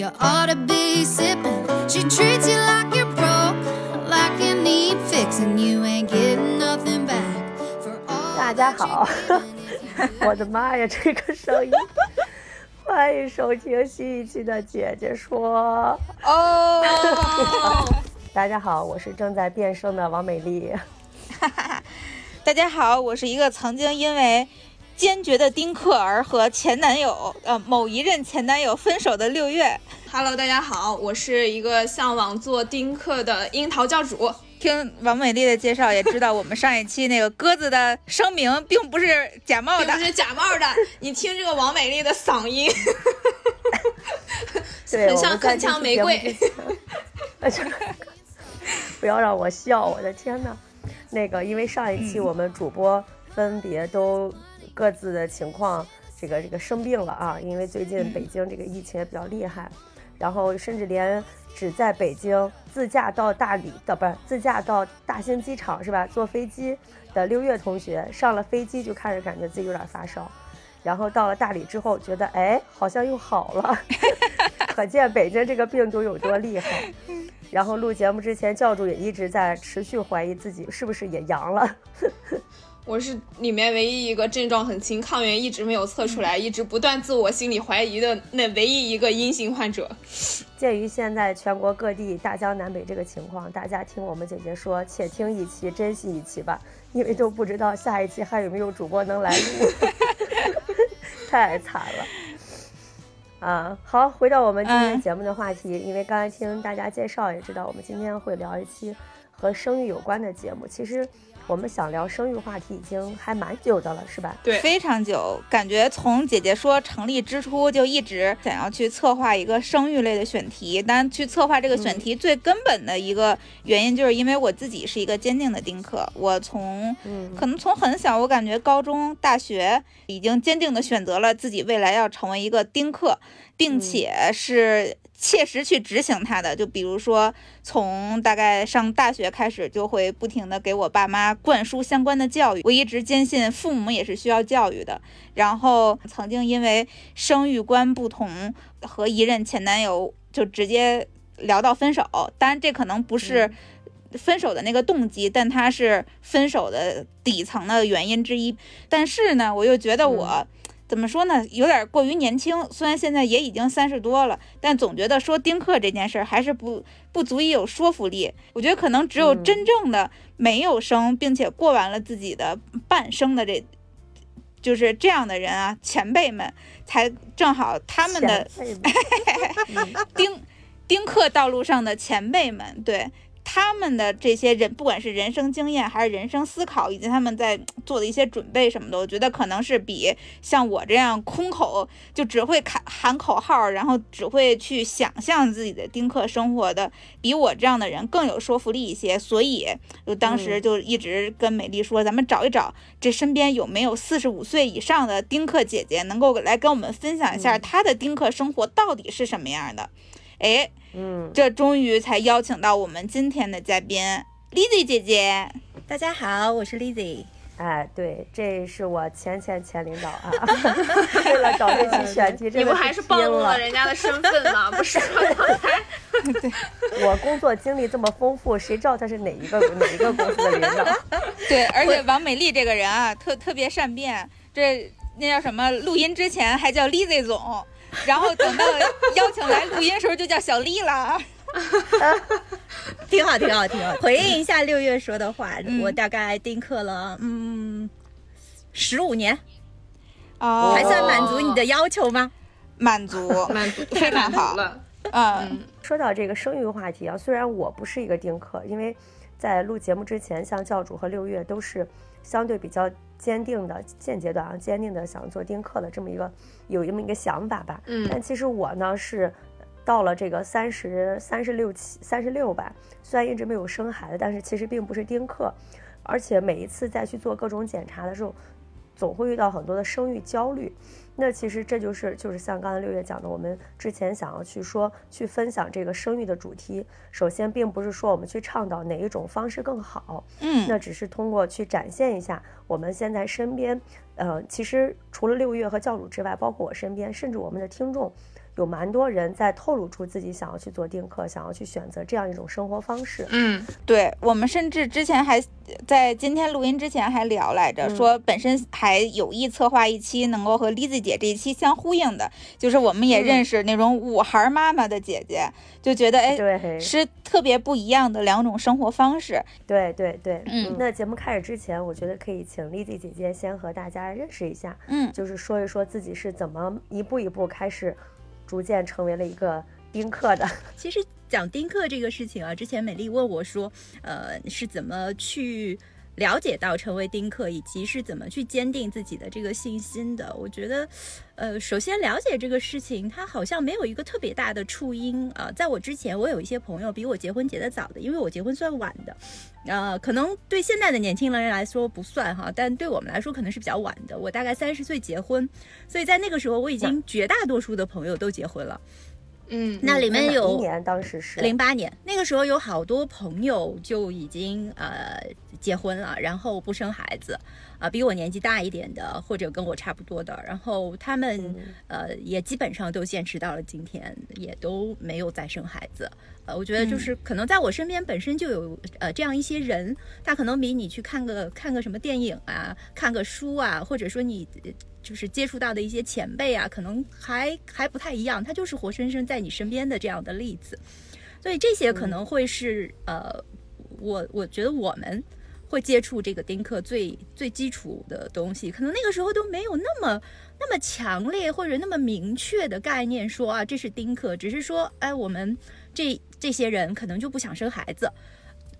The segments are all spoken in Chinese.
大家好，我的妈呀，这个声音！欢迎收听新一期的姐姐说哦。大家好，我是正在变声的王美丽。大家好，我是一个曾经因为坚决的丁克儿和前男友呃某一任前男友分手的六月。Hello，大家好，我是一个向往做丁克的樱桃教主。听王美丽的介绍，也知道我们上一期那个鸽子的声明并不是假冒的，不是假冒的。你听这个王美丽的嗓音，很像铿锵玫瑰。不要让我笑，我的天哪！那个，因为上一期我们主播分别都各自的情况，这个这个生病了啊，因为最近北京这个疫情也比较厉害，然后甚至连。只在北京自驾到大理的，不是自驾到大兴机场是吧？坐飞机的六月同学上了飞机就开始感觉自己有点发烧，然后到了大理之后觉得哎好像又好了，可见北京这个病毒有多厉害。然后录节目之前教主也一直在持续怀疑自己是不是也阳了。我是里面唯一一个症状很轻、抗原一直没有测出来、一直不断自我心理怀疑的那唯一一个阴性患者。鉴于现在全国各地大江南北这个情况，大家听我们姐姐说，且听一期，珍惜一期吧，因为都不知道下一期还有没有主播能来录，太惨了。啊，好，回到我们今天节目的话题，因为刚才听大家介绍也知道，我们今天会聊一期和生育有关的节目，其实。我们想聊生育话题已经还蛮久的了，是吧？对，非常久。感觉从姐姐说成立之初就一直想要去策划一个生育类的选题。但去策划这个选题最根本的一个原因，就是因为我自己是一个坚定的丁克。我从可能从很小，我感觉高中、大学已经坚定的选择了自己未来要成为一个丁克，并且是。切实去执行它的，就比如说从大概上大学开始，就会不停的给我爸妈灌输相关的教育。我一直坚信父母也是需要教育的。然后曾经因为生育观不同，和一任前男友就直接聊到分手。当然这可能不是分手的那个动机，但它是分手的底层的原因之一。但是呢，我又觉得我。怎么说呢？有点过于年轻。虽然现在也已经三十多了，但总觉得说丁克这件事儿还是不不足以有说服力。我觉得可能只有真正的没有生，并且过完了自己的半生的这，就是这样的人啊，前辈们才正好他们的 丁丁克道路上的前辈们，对。他们的这些人，不管是人生经验还是人生思考，以及他们在做的一些准备什么的，我觉得可能是比像我这样空口就只会喊喊口号，然后只会去想象自己的丁克生活的，比我这样的人更有说服力一些。所以，就当时就一直跟美丽说，咱们找一找，这身边有没有四十五岁以上的丁克姐姐，能够来跟我们分享一下她的丁克生活到底是什么样的。哎。嗯，这终于才邀请到我们今天的嘉宾 Lizzy 姐姐。大家好，我是 Lizzy。哎，对，这是我前前前领导啊。为了找这期选题，你不还是暴露了人家的身份吗？不是刚才。对，我工作经历这么丰富，谁知道他是哪一个哪一个公司的领导？对，而且王美丽这个人啊，特特别善变。这那叫什么？录音之前还叫 Lizzy 总。然后等到邀请来录音时候，就叫小丽了。挺好，挺好，挺好。回应一下六月说的话，我大概丁克了，嗯，十五年，哦，还算满足你的要求吗？满足，满足，非常好了。嗯，说到这个生育话题啊，虽然我不是一个丁克，因为在录节目之前，像教主和六月都是相对比较。坚定的现阶段啊，坚定的想做丁克的这么一个有这么一个想法吧。嗯，但其实我呢是到了这个三十三十六七三十六吧，虽然一直没有生孩子，但是其实并不是丁克，而且每一次再去做各种检查的时候，总会遇到很多的生育焦虑。那其实这就是就是像刚才六月讲的，我们之前想要去说去分享这个生育的主题。首先，并不是说我们去倡导哪一种方式更好，嗯，那只是通过去展现一下我们现在身边，呃，其实除了六月和教主之外，包括我身边，甚至我们的听众。有蛮多人在透露出自己想要去做丁克，想要去选择这样一种生活方式。嗯，对我们甚至之前还在今天录音之前还聊来着，说本身还有意策划一期能够和 Lizzy 姐这一期相呼应的，就是我们也认识那种五孩妈妈的姐姐，就觉得哎，对，是特别不一样的两种生活方式。对对对，嗯。那节目开始之前，我觉得可以请 Lizzy 姐姐先和大家认识一下，嗯，就是说一说自己是怎么一步一步开始。逐渐成为了一个丁克的。其实讲丁克这个事情啊，之前美丽问我说，呃，是怎么去了解到成为丁克，以及是怎么去坚定自己的这个信心的？我觉得。呃，首先了解这个事情，它好像没有一个特别大的触因啊。在我之前，我有一些朋友比我结婚结得早的，因为我结婚算晚的，呃，可能对现在的年轻人来说不算哈，但对我们来说可能是比较晚的。我大概三十岁结婚，所以在那个时候，我已经绝大多数的朋友都结婚了。嗯，那里面有一年，当时是零八年，那个时候有好多朋友就已经呃结婚了，然后不生孩子。啊，比我年纪大一点的，或者跟我差不多的，然后他们呃也基本上都坚持到了今天，也都没有再生孩子。呃，我觉得就是可能在我身边本身就有呃这样一些人，他可能比你去看个看个什么电影啊，看个书啊，或者说你就是接触到的一些前辈啊，可能还还不太一样。他就是活生生在你身边的这样的例子，所以这些可能会是呃我我觉得我们。会接触这个丁克最最基础的东西，可能那个时候都没有那么那么强烈或者那么明确的概念，说啊这是丁克，只是说哎我们这这些人可能就不想生孩子。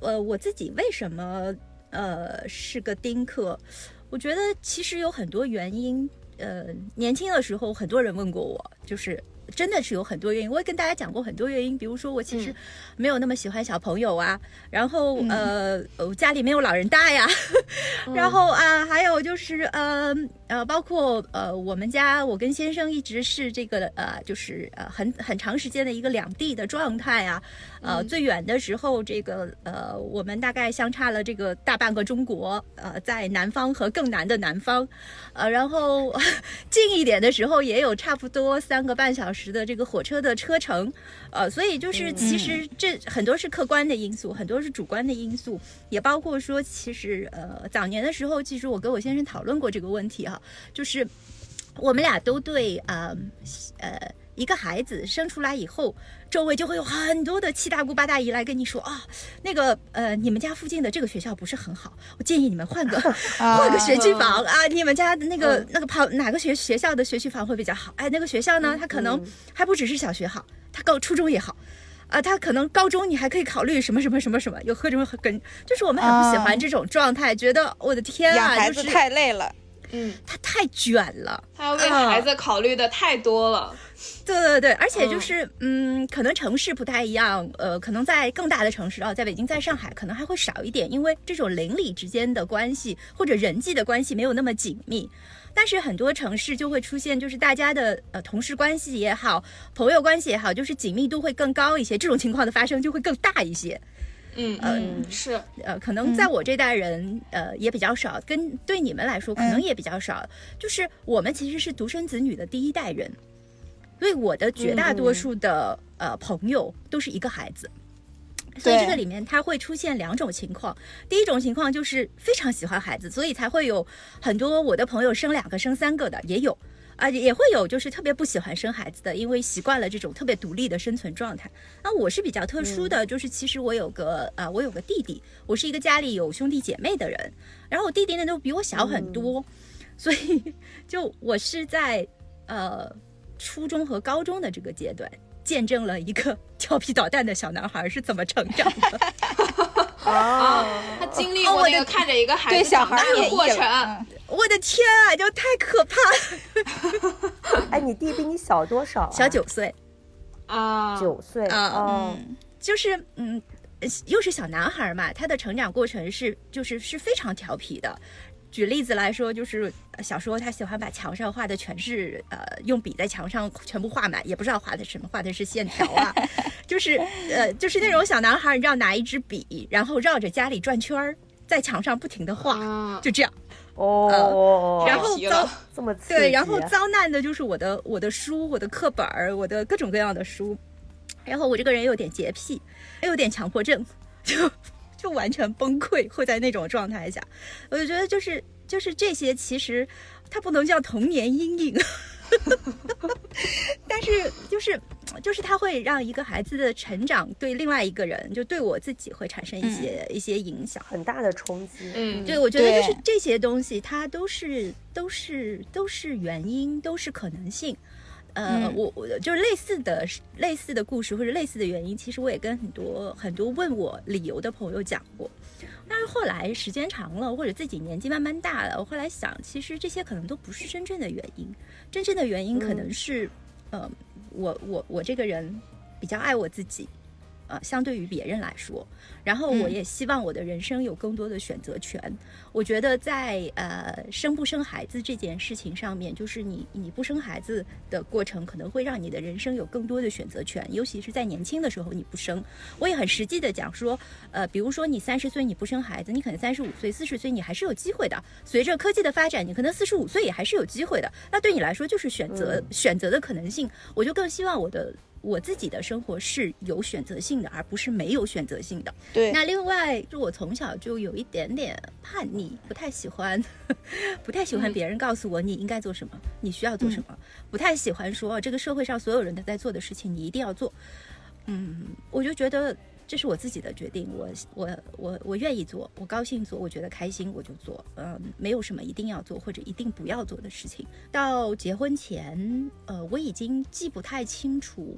呃，我自己为什么呃是个丁克？我觉得其实有很多原因。呃，年轻的时候很多人问过我，就是。真的是有很多原因，我也跟大家讲过很多原因，比如说我其实没有那么喜欢小朋友啊，然后呃家里没有老人大呀，然后啊还有就是呃呃包括呃我们家我跟先生一直是这个呃就是呃很很长时间的一个两地的状态啊，呃最远的时候这个呃我们大概相差了这个大半个中国，呃在南方和更南的南方，呃然后 近一点的时候也有差不多三个半小时。时的这个火车的车程，呃，所以就是其实这很多是客观的因素，很多是主观的因素，也包括说，其实呃早年的时候，其实我跟我先生讨论过这个问题哈，就是我们俩都对啊呃一个孩子生出来以后。周围就会有很多的七大姑八大姨来跟你说啊，那个呃，你们家附近的这个学校不是很好，我建议你们换个 换个学区房啊。你们家的那个那个跑哪个学学校的学区房会比较好？哎，那个学校呢，它可能还不只是小学好，它高初中也好，啊，它可能高中你还可以考虑什么什么什么什么，有各种跟，就是我们很不喜欢这种状态，觉得我的天啊，就是太累了，嗯，他太卷了，他要为孩子考虑的太多了。对对对，而且就是，嗯，可能城市不太一样，呃，可能在更大的城市啊，在北京、在上海，可能还会少一点，因为这种邻里之间的关系或者人际的关系没有那么紧密。但是很多城市就会出现，就是大家的呃同事关系也好，朋友关系也好，就是紧密度会更高一些，这种情况的发生就会更大一些。嗯嗯，是，呃，可能在我这代人，呃，也比较少，跟对你们来说可能也比较少，就是我们其实是独生子女的第一代人。所以我的绝大多数的呃朋友都是一个孩子，所以这个里面它会出现两种情况。第一种情况就是非常喜欢孩子，所以才会有很多我的朋友生两个、生三个的也有啊，也会有就是特别不喜欢生孩子的，因为习惯了这种特别独立的生存状态。那我是比较特殊的，就是其实我有个啊，我有个弟弟，我是一个家里有兄弟姐妹的人，然后我弟弟呢都比我小很多，所以就我是在呃。初中和高中的这个阶段，见证了一个调皮捣蛋的小男孩是怎么成长的。哦，他经历过那个看着一个孩子长大的过程。我的天啊，就太可怕了！哎，你弟比你小多少？小九岁。啊，九岁啊哦，嗯就是嗯，呃又是小男孩嘛，他的成长过程是就是是非常调皮的。举例子来说，就是呃小时候他喜欢把墙上画的全是呃用笔在墙上全部画满，也不知道画的什么，画的是线条啊，就是呃就是那种小男孩，你知道拿一支笔，然后绕着家里转圈儿，在墙上不停的画，啊，就这样。哦，然后遭这么对，然后遭难的就是我的我的书、我的课本儿、我的各种各样的书。然后我这个人有点洁癖，又有点强迫症，就就完全崩溃，会在那种状态下，我就觉得就是就是这些，其实它不能叫童年阴影，但是就是就是它会让一个孩子的成长对另外一个人，就对我自己会产生一些、一些影响。很大的冲击，嗯。对，我觉得就是这些东西，它都是都是都是原因，都是可能性。呃，嗯。我我就是类似的类似的故事或者类似的原因，其实我也跟很多很多问我理由的朋友讲过。但是后来时间长了，或者自己年纪慢慢大了，我后来想，其实这些可能都不是真正的原因，真正的原因可能是，呃，我我我这个人比较爱我自己，呃，相对于别人来说，然后我嗯也希望我的人生有更多的选择权。我觉得在呃生不生孩子这件事情上面，就是你你不生孩子的过程，可能会让你的人生有更多的选择权，尤其是在年轻的时候你不生。我也很实际的讲说，呃，比如说你三十岁你不生孩子，你可能三十五岁、四十岁你还是有机会的。随着科技的发展，你可能四十五岁也还是有机会的。那对你来说就是选择、选择的可能性。我就更希望我的。我自己的生活是有选择性的，而不是没有选择性的。对，那另外，就我从小就有一点点叛逆，不太喜欢，不太喜欢嗯别人告诉我你应该做什么，你需要做什么，不太喜欢说这个社会上所有人都在做的事情，你一定要做。嗯，我就觉得这是我自己的决定，我我我我愿意做，我高兴做，我觉得开心我就做，嗯，没有什么一定要做或者一定不要做的事情。到结婚前，呃，我已经记不太清楚。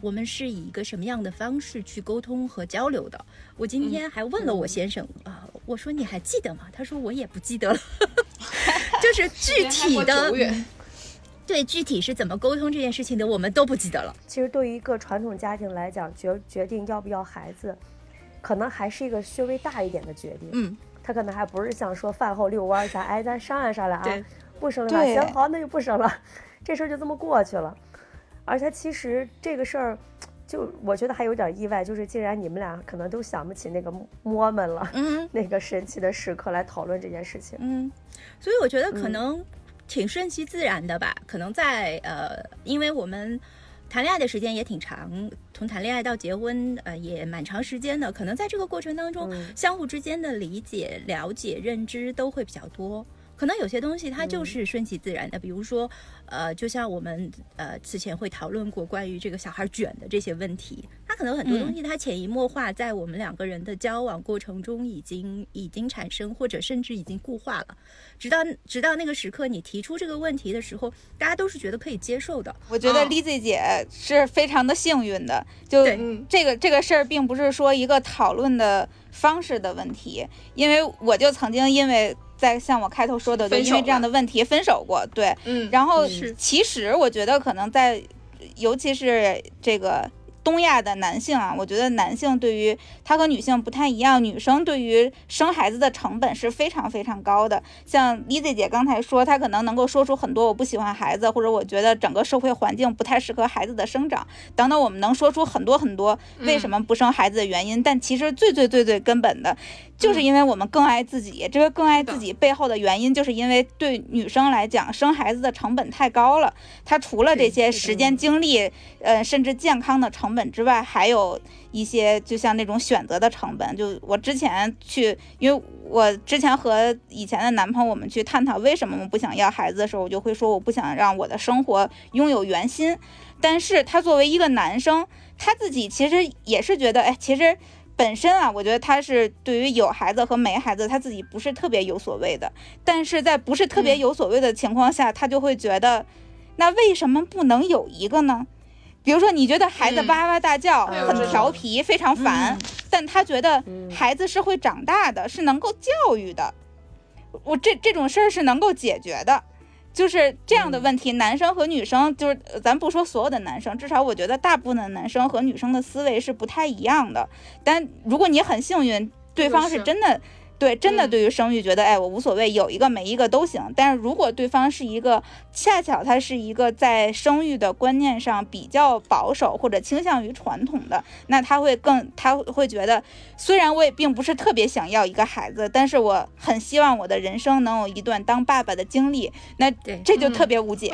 我们是以一个什么样的方式去沟通和交流的？我今天还问了我先生啊、我说你还记得吗？他说我也不记得了，就是具体的对具体是怎么沟通这件事情的，我们都不记得了。其实对于一个传统家庭来讲，决决定要不要孩子，可能还是一个稍微大一点的决定。嗯，他可能还不是像说饭后遛弯儿一下，哎，咱商量商量啊，不生了吧？行，好，那就不生了，这事儿就这么过去了。而且其实这个事儿，就我觉得还有点意外，就是既然你们俩可能都想不起那个 moment 了，嗯那个神奇的时刻来讨论这件事情。嗯，所以我觉得可嗯能挺顺其自然的吧。可能在呃，因为我们谈恋爱的时间也挺长，从谈恋爱到结婚，呃，也蛮长时间的。可能在这个过程当中，嗯相互之间的理解、了解、认知都会比较多。可能有些东西它嗯就是顺其自然的，比如说，呃，就像我们呃此前会讨论过关于这个小孩卷的这些问题，它可能很多东西它潜移默化在我们两个人的交往过程中已经已经产生，或者甚至已经固化了。直到直到那个时刻你提出这个问题的时候，大家都是觉得可以接受的。我觉得哦 Lizzy 姐是非常的幸运的，就嗯这个这个事儿，并不是说一个讨论的方式的问题，因为我就曾经因为在像我开头说的，就因为这样的问题分手过，对，嗯，然后其实我觉得可能在，尤其是这个东亚的男性啊，我觉得男性对于他和女性不太一样，女生对于生孩子的成本是非常非常高的。像 Lizzy 姐刚才说，她可能能够说出很多我不喜欢孩子，或者我觉得整个社会环境不太适合孩子的生长等等，我们能说出很多很多为什么不生孩子的原因。但其实最最最最根本的，就是因为我们更爱自己。这个更爱自己背后的原因，就是因为对女生来讲，生孩子的成本太高了。她除了这些时间、精力，呃，甚至健康的成本之外，还有一些就像那种选择的成本。就我之前去，因为我之前和以前的男朋友我们去探讨为什么我们不想要孩子的时候，我就会说我不想让我的生活拥有圆心。但是他作为一个男生，他自己其实也是觉得，哎，其实。本身啊，我觉得他是对于有孩子和没孩子，他自己不是特别有所谓的。但是在不是特别嗯有所谓的情况下，他就会觉得，那为什么不能有一个呢？比如说，你觉得孩子嗯哇哇大叫，很调皮，非常烦，但他觉得孩子是会长大的，是能够教育的。我这这种事儿是能够解决的。就是这样的问题，男生和女生，就是咱不说所有的男生，至少我觉得大部分的男生和女生的思维是不太一样的。但如果你很幸运，对方是真的。对，真的对于生育觉得，哎，我无所谓，有一个没一个都行。但是如果对方是一个恰巧他是一个在生育的观念上比较保守或者倾向于传统的，那他会更他会觉得，虽然我也并不是特别想要一个孩子，但是我很希望我的人生能有一段当爸爸的经历。那这就特别无解。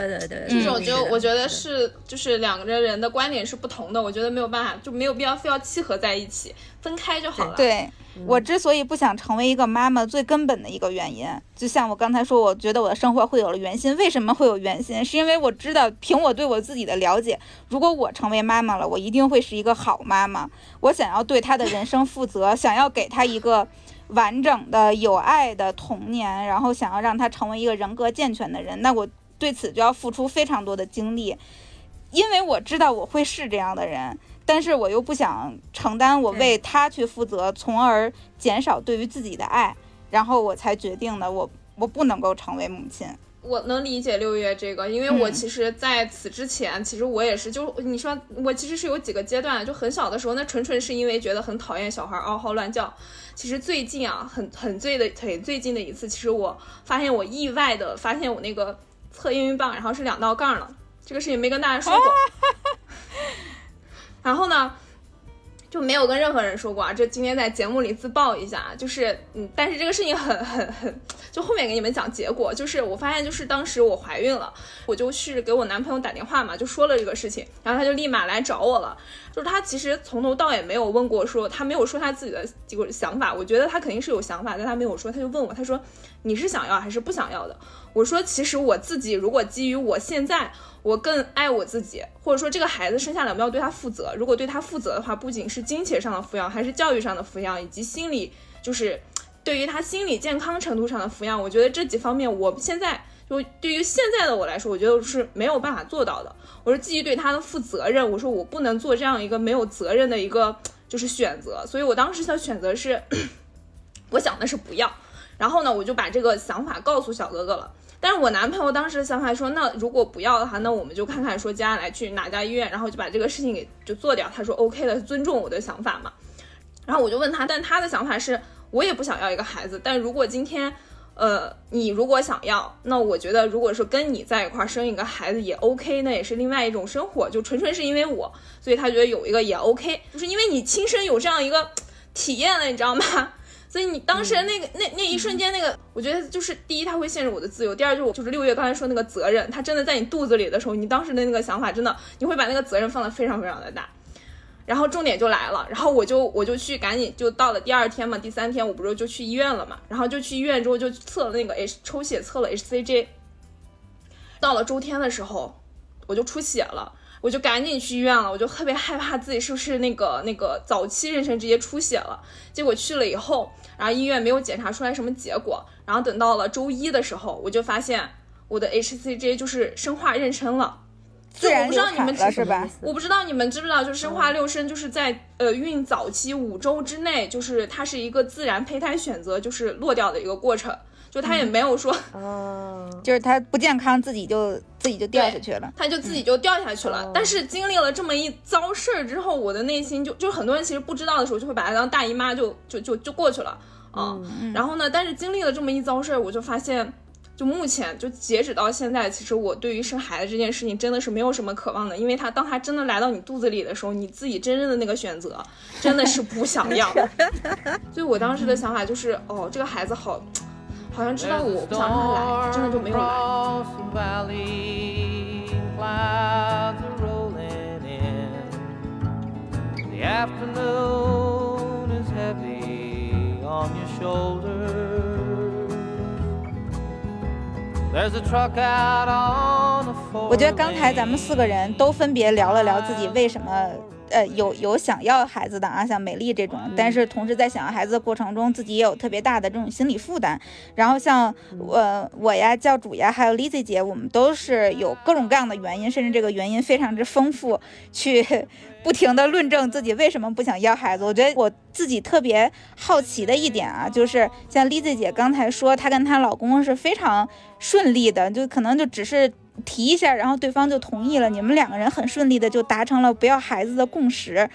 对对对，这种就我觉得是就是两个人的观点是不同的，我觉得没有办法，就没有必要非要契合在一起，分开就好了。对。我之所以不想成为一个妈妈，最根本的一个原因，就像我刚才说，我觉得我的生活会有了原心。为什么会有原心？是因为我知道，凭我对我自己的了解，如果我成为妈妈了，我一定会是一个好妈妈。我想要对她的人生负责，想要给她一个完整的、有爱的童年，然后想要让她成为一个人格健全的人。那我对此就要付出非常多的精力，因为我知道我会是这样的人。但是我又不想承担我为他去负责，从而减少对于自己的爱，然后我才决定的，我我不能够成为母亲。我能理解六月这个，因为我其实在此之前，其实我也是，就你说我其实是有几个阶段，就很小的时候，那纯纯是因为觉得很讨厌小孩嗷嗷乱叫。其实最近啊，很很最的很最近的一次，其实我发现我意外的发现我那个测验孕棒，然后是两道杠了。这个事情没跟大家说过。然后呢，就没有跟任何人说过啊。这今天在节目里自曝一下，就是嗯，但是这个事情很很很，就后面给你们讲结果。就是我发现，就是当时我怀孕了，我就去给我男朋友打电话嘛，就说了这个事情，然后他就立马来找我了。就是他其实从头到尾没有问过，说他没有说他自己的这个想法。我觉得他肯定是有想法，但他没有说，他就问我，他说你是想要还是不想要的？我说其实我自己如果基于我现在。我更爱我自己，或者说这个孩子生下来我们要对他负责。如果对他负责的话，不仅是金钱上的抚养，还是教育上的抚养，以及心理，就是对于他心理健康程度上的抚养。我觉得这几方面，我现在就对于现在的我来说，我觉得是没有办法做到的。我是基于对他的负责任，我说我不能做这样一个没有责任的一个就是选择。所以我当时的选择是，我想的是不要。然后呢，我就把这个想法告诉小哥哥了。但是我男朋友当时的想法说，那如果不要的话，那我们就看看说接下来去哪家医院，然后就把这个事情给就做掉。他说 OK 的，尊重我的想法嘛。然后我就问他，但他的想法是我也不想要一个孩子，但如果今天，呃，你如果想要，那我觉得如果说跟你在一块生一个孩子也 OK，那也是另外一种生活，就纯纯是因为我，所以他觉得有一个也 OK，就是因为你亲身有这样一个体验了，你知道吗？所以你当时那个那那一瞬间那个，我觉得就是第一，他会限制我的自由；第二，就是就是六月刚才说那个责任，他真的在你肚子里的时候，你当时的那个想法，真的你会把那个责任放得非常非常的大。然后重点就来了，然后我就我就去赶紧就到了第二天嘛，第三天我不是就去医院了嘛，然后就去医院之后就测了那个 H 抽血测了 HCG，到了周天的时候我就出血了。我就赶紧去医院了，我就特别害怕自己是不是那个那个早期妊娠直接出血了。结果去了以后，然后医院没有检查出来什么结果。然后等到了周一的时候，我就发现我的 HCG 就是生化妊娠了。自然流产了是吧？我不知道你们知不知道，就是生化六生就是在呃孕早期五周之内，就是它是一个自然胚胎选择就是落掉的一个过程。就他也没有说，嗯，就是他不健康，自己就自己就掉下去了，他就自己就掉下去了。但是经历了这么一遭事儿之后，我的内心就就很多人其实不知道的时候，就会把他当大姨妈，就就就就过去了啊。然后呢，但是经历了这么一遭事儿，我就发现，就目前就截止到现在，其实我对于生孩子这件事情真的是没有什么渴望的，因为他当他真的来到你肚子里的时候，你自己真正的那个选择真的是不想要。所以我当时的想法就是，哦，这个孩子好。好像知道我不想让他来，真的就没有来。我觉得刚才咱们四个人都分别聊了聊自己为什么。呃有有想要孩子的啊，像美丽这种，但是同时在想要孩子的过程中，自己也有特别大的这种心理负担。然后像我我呀、教主呀，还有 Lizzy 姐，我们都是有各种各样的原因，甚至这个原因非常之丰富，去 不停的论证自己为什么不想要孩子。我觉得我自己特别好奇的一点啊，就是像 Lizzy 姐刚才说，她跟她老公是非常顺利的，就可能就只是。提一下，然后对方就同意了，你们两个人很顺利的就达成了不要孩子的共识。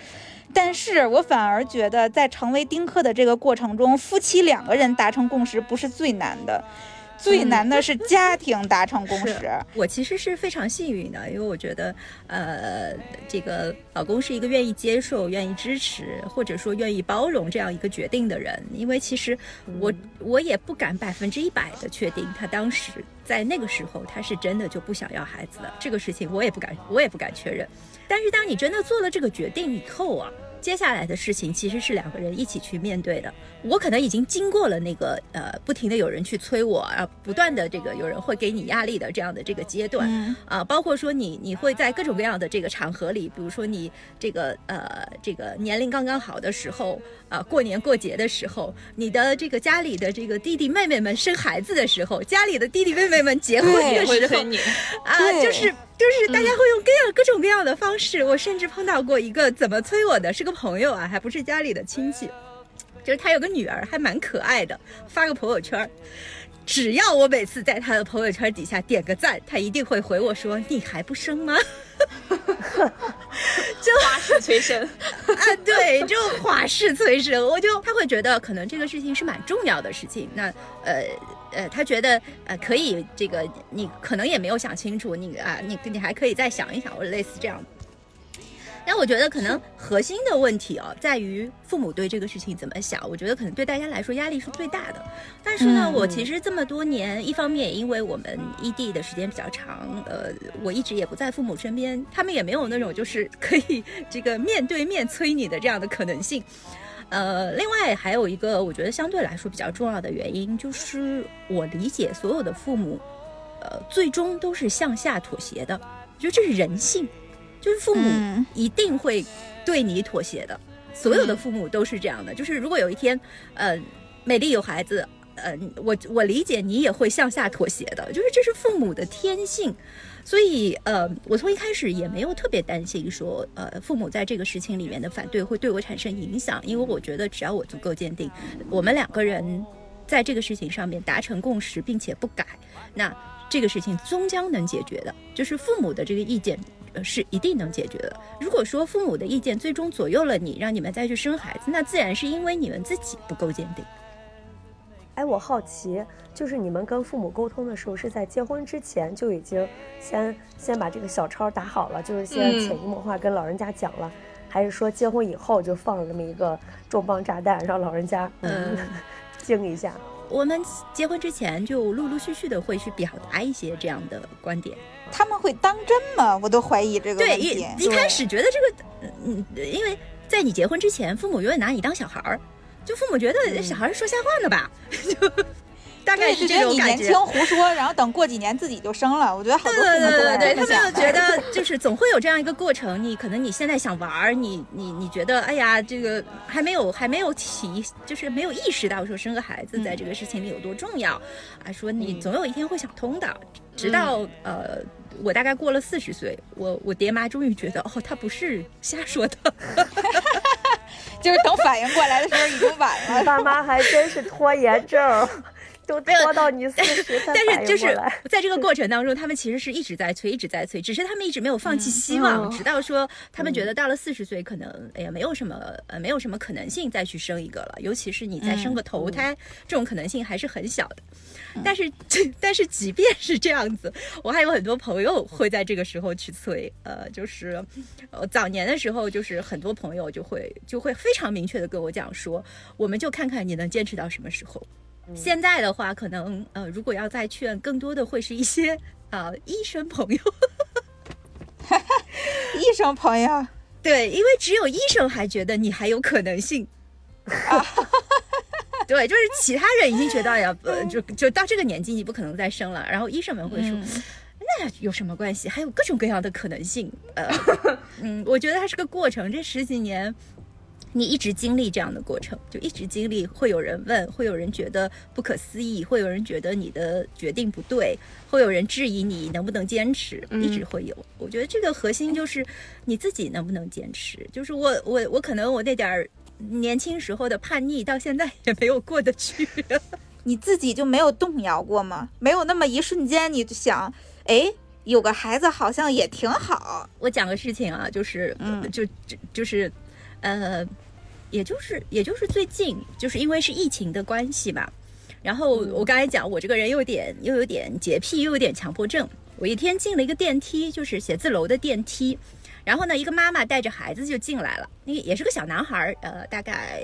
但是我反而觉得，在成为丁克的这个过程中，夫妻两个人达成共识不是最难的，最难的是家庭达成共识。我其实是非常幸运的，因为我觉得，呃，这个老公是一个愿意接受、愿意支持，或者说愿意包容这样一个决定的人。因为其实我我也不敢百分之一百的确定他当时在那个时候他是真的就不想要孩子的这个事情，我也不敢，我也不敢确认。但是当你真的做了这个决定以后啊。接下来的事情其实是两个人一起去面对的。我可能已经经过了那个呃，不停的有人去催我啊，不断的这个有人会给你压力的这样的这个阶段。啊，包括说你你会在各种各样的这个场合里，比如说你这个呃这个年龄刚刚好的时候啊，过年过节的时候，你的这个家里的这个弟弟妹妹们生孩子的时候，家里的弟弟妹妹们结婚的时候啊，就是就是大家会用各样各种各样的方式。我甚至碰到过一个怎么催我的，是个朋友啊，还不是家里的亲戚。就是他有个女儿，还蛮可爱的，发个朋友圈，只要我每次在他的朋友圈底下点个赞，他一定会回我说：“你还不生吗？” 就花式催生 啊，对，就花式催生，我就他会觉得可能这个事情是蛮重要的事情，那呃呃，他觉得呃可以，这个你可能也没有想清楚，你啊你你还可以再想一想，或者类似这样。但我觉得可能核心的问题哦，在于父母对这个事情怎么想。我觉得可能对大家来说压力是最大的。但是呢，我其实这么多年，一方面因为我们异地的时间比较长，呃，我一直也不在父母身边，他们也没有那种就是可以这个面对面催你的这样的可能性。呃，另外还有一个我觉得相对来说比较重要的原因，就是我理解所有的父母，呃，最终都是向下妥协的，我觉得这是人性。就是父母一定会对你妥协的，所有的父母都是这样的。就是如果有一天，呃，美丽有孩子，呃，我我理解你也会向下妥协的，就是这是父母的天性。所以，呃，我从一开始也没有特别担心说，呃，父母在这个事情里面的反对会对我产生影响，因为我觉得只要我足够坚定，我们两个人在这个事情上面达成共识，并且不改，那这个事情终将能解决的。就是父母的这个意见。是一定能解决的。如果说父母的意见最终左右了你，让你们再去生孩子，那自然是因为你们自己不够坚定。哎，我好奇，就是你们跟父母沟通的时候，是在结婚之前就已经先先把这个小抄打好了，就是先潜移默化跟老人家讲了，还是说结婚以后就放了这么一个重磅炸弹，让老人家嗯 惊一下？我们结婚之前就陆陆续续的会去表达一些这样的观点。他们会当真吗？我都怀疑这个问题。对，一一开始觉得这个，嗯，因为在你结婚之前，父母永远拿你当小孩儿，就父母觉得小孩是说瞎话呢吧，就。大概是这种感觉。你年轻胡说，然后等过几年自己就生了。我觉得好多父母对对对，他们就觉得就是总会有这样一个过程。你可能你现在想玩儿，你你你觉得哎呀，这个还没有还没有起，就是没有意识到说生个孩子在这个事情里有多重要啊。说你总有一天会想通的。直到呃，我大概过了四十岁，我我爹妈终于觉得哦，他不是瞎说的，就是等反应过来的时候已经晚了。爸妈还真是拖延症。都拖到你四十但是就是在这个过程当中，他们其实是一直在催，一直在催，只是他们一直没有放弃希望，直到说他们觉得到了四十岁，可能哎呀没有什么呃没有什么可能性再去生一个了，尤其是你再生个头胎，这种可能性还是很小的。但是但是即便是这样子，我还有很多朋友会在这个时候去催，呃，就是呃早年的时候，就是很多朋友就会就会非常明确的跟我讲说，我们就看看你能坚持到什么时候。现在的话，可能呃，如果要再劝，更多的会是一些 啊医生朋友，医生朋友，对，因为只有医生还觉得你还有可能性，对，就是其他人已经觉得呀，呃，就就到这个年纪你不可能再生了，然后医生们会说，那有什么关系？还有各种各样的可能性。呃，嗯，我觉得它是个过程，这十几年。你一直经历这样的过程，就一直经历，会有人问，会有人觉得不可思议，会有人觉得你的决定不对，会有人质疑你能不能坚持，一直会有。我觉得这个核心就是你自己能不能坚持。就是我我我可能我那点儿年轻时候的叛逆，到现在也没有过得去。你自己就没有动摇过吗？没有那么一瞬间，你就想，哎，有个孩子好像也挺好。我讲个事情啊，就是嗯，就就就是，呃。也就是，也就是最近，就是因为是疫情的关系吧。然后我刚才讲，我这个人又有点，又有点洁癖，又有点强迫症。我一天进了一个电梯，就是写字楼的电梯。然后呢，一个妈妈带着孩子就进来了，那也是个小男孩，呃，大概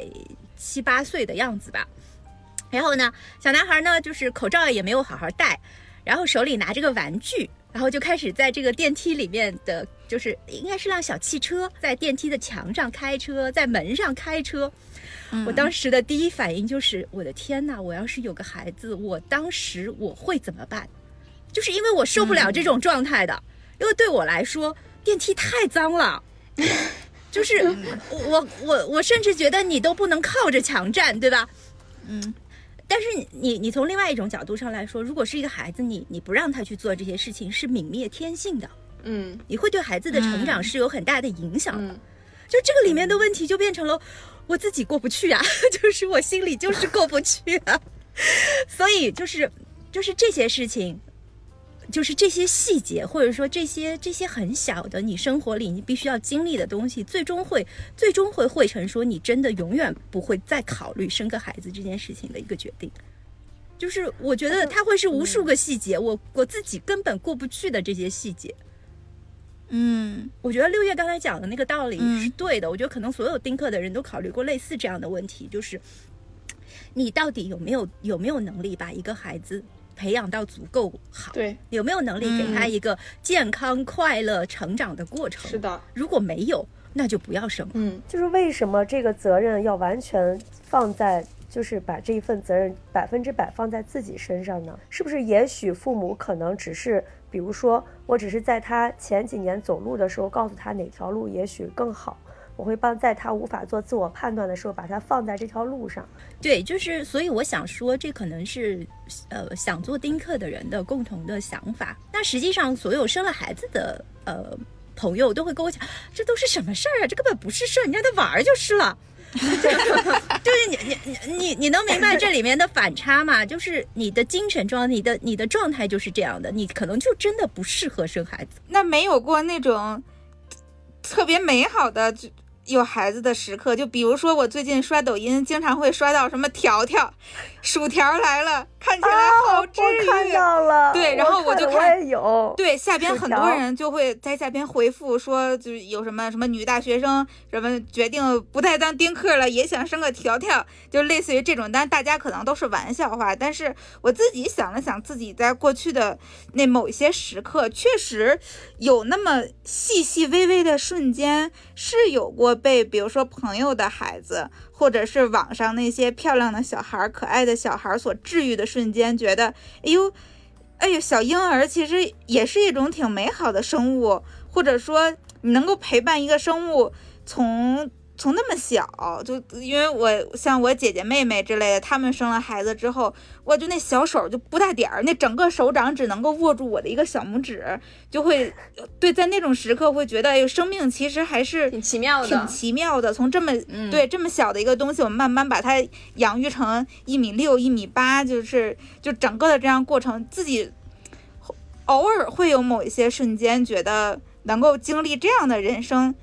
七八岁的样子吧。然后呢，小男孩呢，就是口罩也没有好好戴，然后手里拿着个玩具。然后就开始在这个电梯里面的，就是应该是辆小汽车，在电梯的墙上开车，在门上开车。我当时的第一反应就是，我的天哪！我要是有个孩子，我当时我会怎么办？就是因为我受不了这种状态的，因为对我来说，电梯太脏了。就是我我我甚至觉得你都不能靠着墙站，对吧？嗯。但是你你从另外一种角度上来说，如果是一个孩子，你你不让他去做这些事情，是泯灭天性的，嗯，你会对孩子的成长是有很大的影响的。就这个里面的问题就变成了我自己过不去啊，就是我心里就是过不去啊，所以就是就是这些事情。就是这些细节，或者说这些这些很小的你生活里你必须要经历的东西，最终会最终会汇成说你真的永远不会再考虑生个孩子这件事情的一个决定。就是我觉得它会是无数个细节，我我自己根本过不去的这些细节。嗯，我觉得六月刚才讲的那个道理是对的。我觉得可能所有丁克的人都考虑过类似这样的问题，就是你到底有没有有没有能力把一个孩子。培养到足够好，对，有没有能力给他一个健康快乐成长的过程？是的，如果没有，那就不要生。嗯，就是为什么这个责任要完全放在，就是把这一份责任百分之百放在自己身上呢？是不是？也许父母可能只是，比如说，我只是在他前几年走路的时候，告诉他哪条路也许更好。我会帮在他无法做自我判断的时候，把他放在这条路上。对，就是所以我想说，这可能是呃想做丁克的人的共同的想法。那实际上，所有生了孩子的呃朋友都会跟我讲，这都是什么事儿啊？这根本不是事儿，你让他玩儿就是了。就是你你你你你能明白这里面的反差吗？就是你的精神状，你的你的状态就是这样的，你可能就真的不适合生孩子。那没有过那种特别美好的就。有孩子的时刻，就比如说我最近刷抖音，经常会刷到什么条条，薯条来了，看起来好治愈。看到了，对，然后我就看，有对下边很多人就会在下边回复说，就是有什么什么女大学生什么决定不再当丁克了，也想生个条条，就类似于这种。但大家可能都是玩笑话，但是我自己想了想，自己在过去的那某一些时刻，确实有那么细细微微的瞬间是有过。被比如说朋友的孩子，或者是网上那些漂亮的小孩、可爱的小孩所治愈的瞬间，觉得，哎呦，哎呦，小婴儿其实也是一种挺美好的生物，或者说你能够陪伴一个生物从。从那么小就，因为我像我姐姐妹妹之类的，他们生了孩子之后，我就那小手就不大点儿，那整个手掌只能够握住我的一个小拇指，就会对，在那种时刻会觉得，哎呦，生命其实还是挺奇妙的，挺奇妙的。从这么对这么小的一个东西，我们慢慢把它养育成一米六、一米八，就是就整个的这样过程，自己偶尔会有某一些瞬间觉得能够经历这样的人生。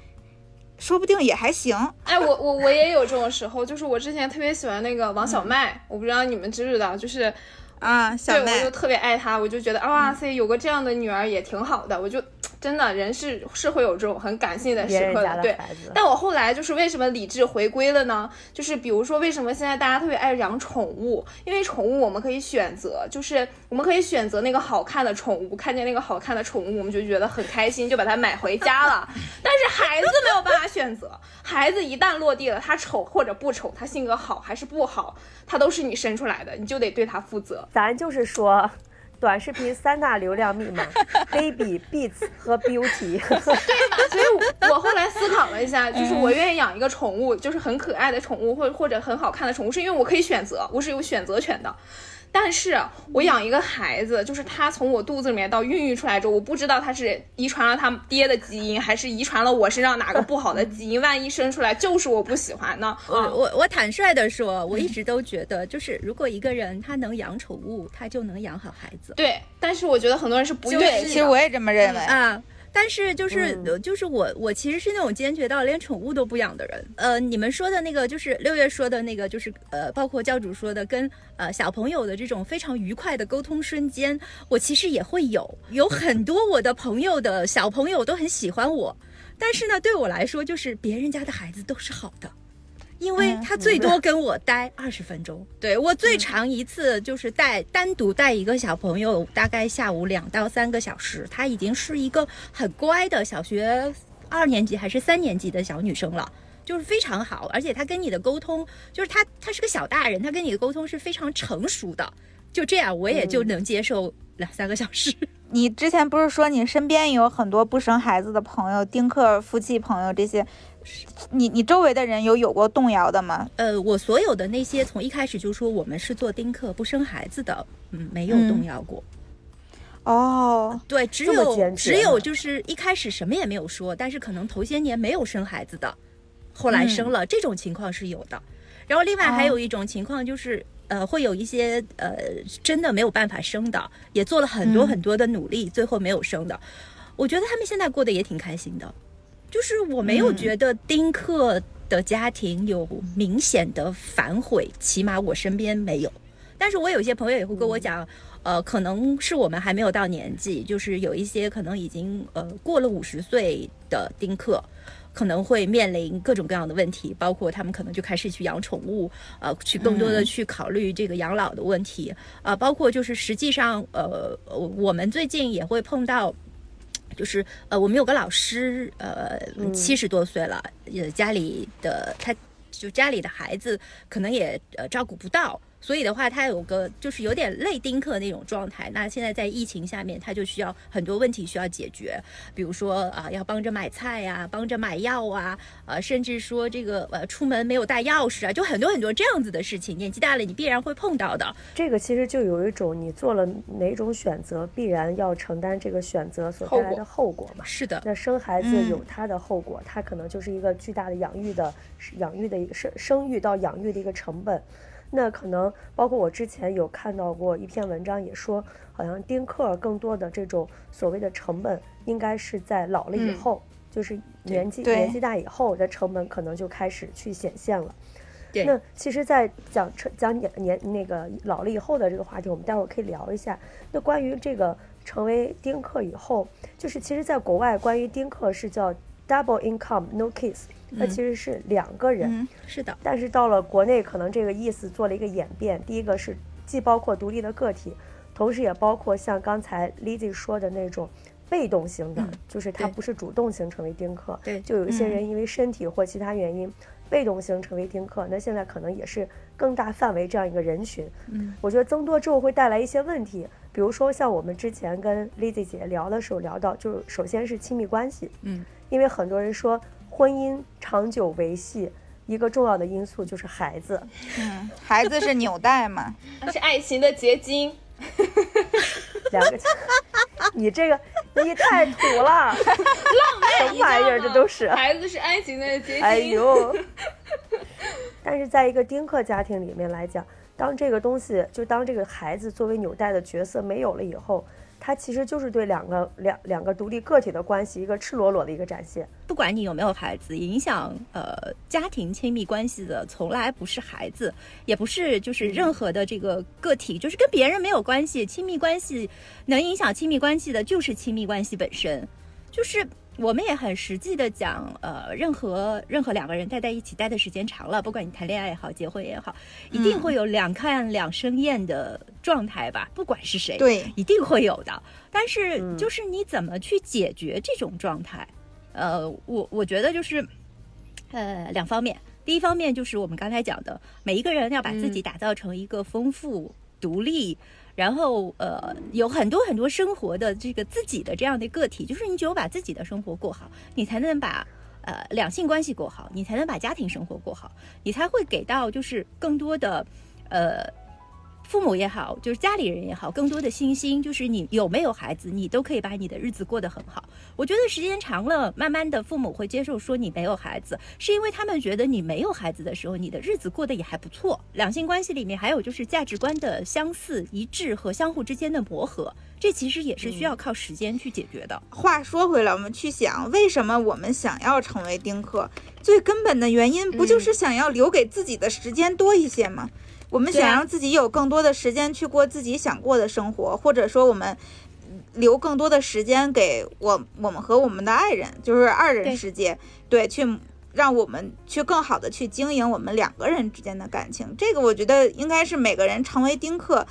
说不定也还行。哎，我我我也有这种时候，就是我之前特别喜欢那个王小麦，我不知道你们知不知道，就是啊，小麦，我就特别爱她，我就觉得哇塞，有个这样的女儿也挺好的，我就。真的人是是会有这种很感性的时刻的，对。但我后来就是为什么理智回归了呢？就是比如说为什么现在大家特别爱养宠物？因为宠物我们可以选择，就是我们可以选择那个好看的宠物，看见那个好看的宠物我们就觉得很开心，就把它买回家了。但是孩子没有办法选择，孩子一旦落地了，他丑或者不丑，他性格好还是不好，他都是你生出来的，你就得对他负责。咱就是说。短视频三大流量密码：baby、beats 和 beauty。对所以 我后来思考了一下，就是我愿意养一个宠物，就是很可爱的宠物，或或者很好看的宠物，是因为我可以选择，我是有选择权的。但是我养一个孩子，就是他从我肚子里面到孕育出来之后，我不知道他是遗传了他爹的基因，还是遗传了我身上哪个不好的基因。万一生出来就是我不喜欢呢？我我我坦率的说，我一直都觉得，就是如果一个人他能养宠物，他就能养好孩子。对，但是我觉得很多人是不愿对。其实我也这么认为。啊。但是就是、嗯就是我我其实是那种坚决到连宠物都不养的人。呃，你们说的那个就是六月说的那个，就是呃，包括教主说的跟呃小朋友的这种非常愉快的沟通瞬间，我其实也会有。有很多我的朋友的小朋友都很喜欢我，但是呢，对我来说，就是别人家的孩子都是好的。因为他最多跟我待二十分钟，对我最长一次就是带单独带一个小朋友，大概下午两到三个小时，他已经是一个很乖的小学二年级还是三年级的小女生了。就是非常好，而且他跟你的沟通，就是他他是个小大人，他跟你的沟通是非常成熟的，就这样我也就能接受两三个小时。你之前不是说你身边有很多不生孩子的朋友，丁克夫妻朋友这些，你你周围的人有有过动摇的吗？呃，我所有的那些从一开始就说我们是做丁克不生孩子的，嗯，没有嗯动摇过。哦，对，只有只有就是一开始什么也没有说，但是可能头些年没有生孩子的，后来生了，这种情况是有的。然后另外还有一种情况就是，呃，会有一些呃真的没有办法生的，也做了很多嗯很多的努力，最后没有生的。我觉得他们现在过得也挺开心的，就是我没有嗯觉得丁克的家庭有明显的反悔，起码我身边没有。但是我有一些朋友也会跟我讲，呃，可能是我们还没有到年纪，就是有一些可能已经呃过了五十岁的丁克，可能会面临各种各样的问题，包括他们可能就开始去养宠物，呃，去更多的去考虑这个养老的问题，啊、包括就是实际上，呃，我们最近也会碰到。就是呃，我们有个老师，呃，七十多岁了，呃，家里的他就家里的孩子可能也呃照顾不到，所以的话，他有个就是有点类丁克那种状态。那现在在疫情下面，他就需要很多问题需要解决，比如说啊、要帮着买菜呀、帮着买药啊，呃，甚至说这个呃出门没有带钥匙啊，就很多很多这样子的事情，年纪大了你必然会碰到的。这个其实就有一种你做了哪种选择，必然要承担这个选择所带来的后果嘛。是的，那生孩子嗯有它的后果，它可能就是一个巨大的养育的养育的一个生生育到养育的一个成本。那可能包括我之前有看到过一篇文章，也说好像丁克更多的这种所谓的成本，应该是在老了以嗯后，就是年纪年纪大以后的成本可能就开始去显现了。那其实，在讲成讲年年那个老了以后的这个话题，我们待会儿可以聊一下。那关于这个成为丁克以后，就是其实在国外，关于丁克是叫 double income no kids，那其实是两个人。嗯是的，但是到了国内，可能这个意思做了一个演变。第一个是既包括独立的个体，同时也包括像刚才 Lizzy 说的那种被动型的，嗯就是他不是主动型成为丁克。对就有一些嗯人因为身体或其他原因，被动型成为丁克，那现在可能也是更大范围这样一个人群。嗯，我觉得增多之后会带来一些问题，比如说像我们之前跟 Lizzy 姐聊的时候聊到，就是首先是亲密关系，嗯，因为很多人说婚姻长久维系。一个重要的因素就是孩子，嗯，孩子是纽带嘛，是爱情的结晶。两个，你这个你太土了，浪漫什么玩意儿这都是，孩子是爱情的结晶。哎呦！但是在一个丁克家庭里面来讲，当这个东西，就当这个孩子作为纽带的角色没有了以后，他其实就是对两个两两个独立个体的关系一个赤裸裸的一个展现。不管你有没有孩子，影响呃家庭亲密关系的从来不是孩子，也不是就是任何的这个个体，就是跟别人没有关系。亲密关系能影响亲密关系的，就是亲密关系本身。就是我们也很实际的讲，呃，任何任何两个人待在一起待的时间长了，不管你谈恋爱也好，结婚也好，一定会有两看两生厌的状态吧，不管是谁。对，一定会有的。但是嗯就是你怎么去解决这种状态？呃，我我觉得就是，呃，两方面。第一方面就是我们刚才讲的，每一个人要把自己打造成一个丰富、独立，然后呃有很多很多生活的这个自己的这样的个体，就是你只有把自己的生活过好，你才能把呃两性关系过好，你才能把家庭生活过好，你才会给到就是更多的呃。父母也好，就是家里人也好，更多的信心就是你有没有孩子，你都可以把你的日子过得很好。我觉得时间长了，慢慢的父母会接受说你没有孩子，是因为他们觉得你没有孩子的时候，你的日子过得也还不错。两性关系里面还有就是价值观的相似一致和相互之间的磨合，这其实也是需要靠时间去解决的。话说回来，我们去想，为什么我们想要成为丁克？最根本的原因不就是想要留给自己的时间多一些吗？我们想让自己有更多的时间去过自己想过的生活，或者说我们留更多的时间给我我们和我们的爱人，就是二人世界，对，去让我们去更好的去经营我们两个人之间的感情。这个我觉得应该是每个人成为丁克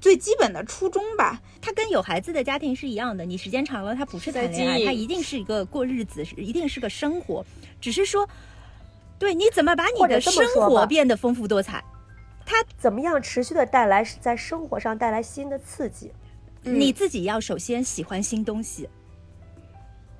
最基本的初衷吧。它跟有孩子的家庭是一样的，你时间长了，它不是谈恋爱，它一定是一个过日子，一定是个生活，只是说，对，你怎么把你的生活变得丰富多彩？它怎么样持续的带来在生活上带来新的刺激？你自己要首先喜欢新东西。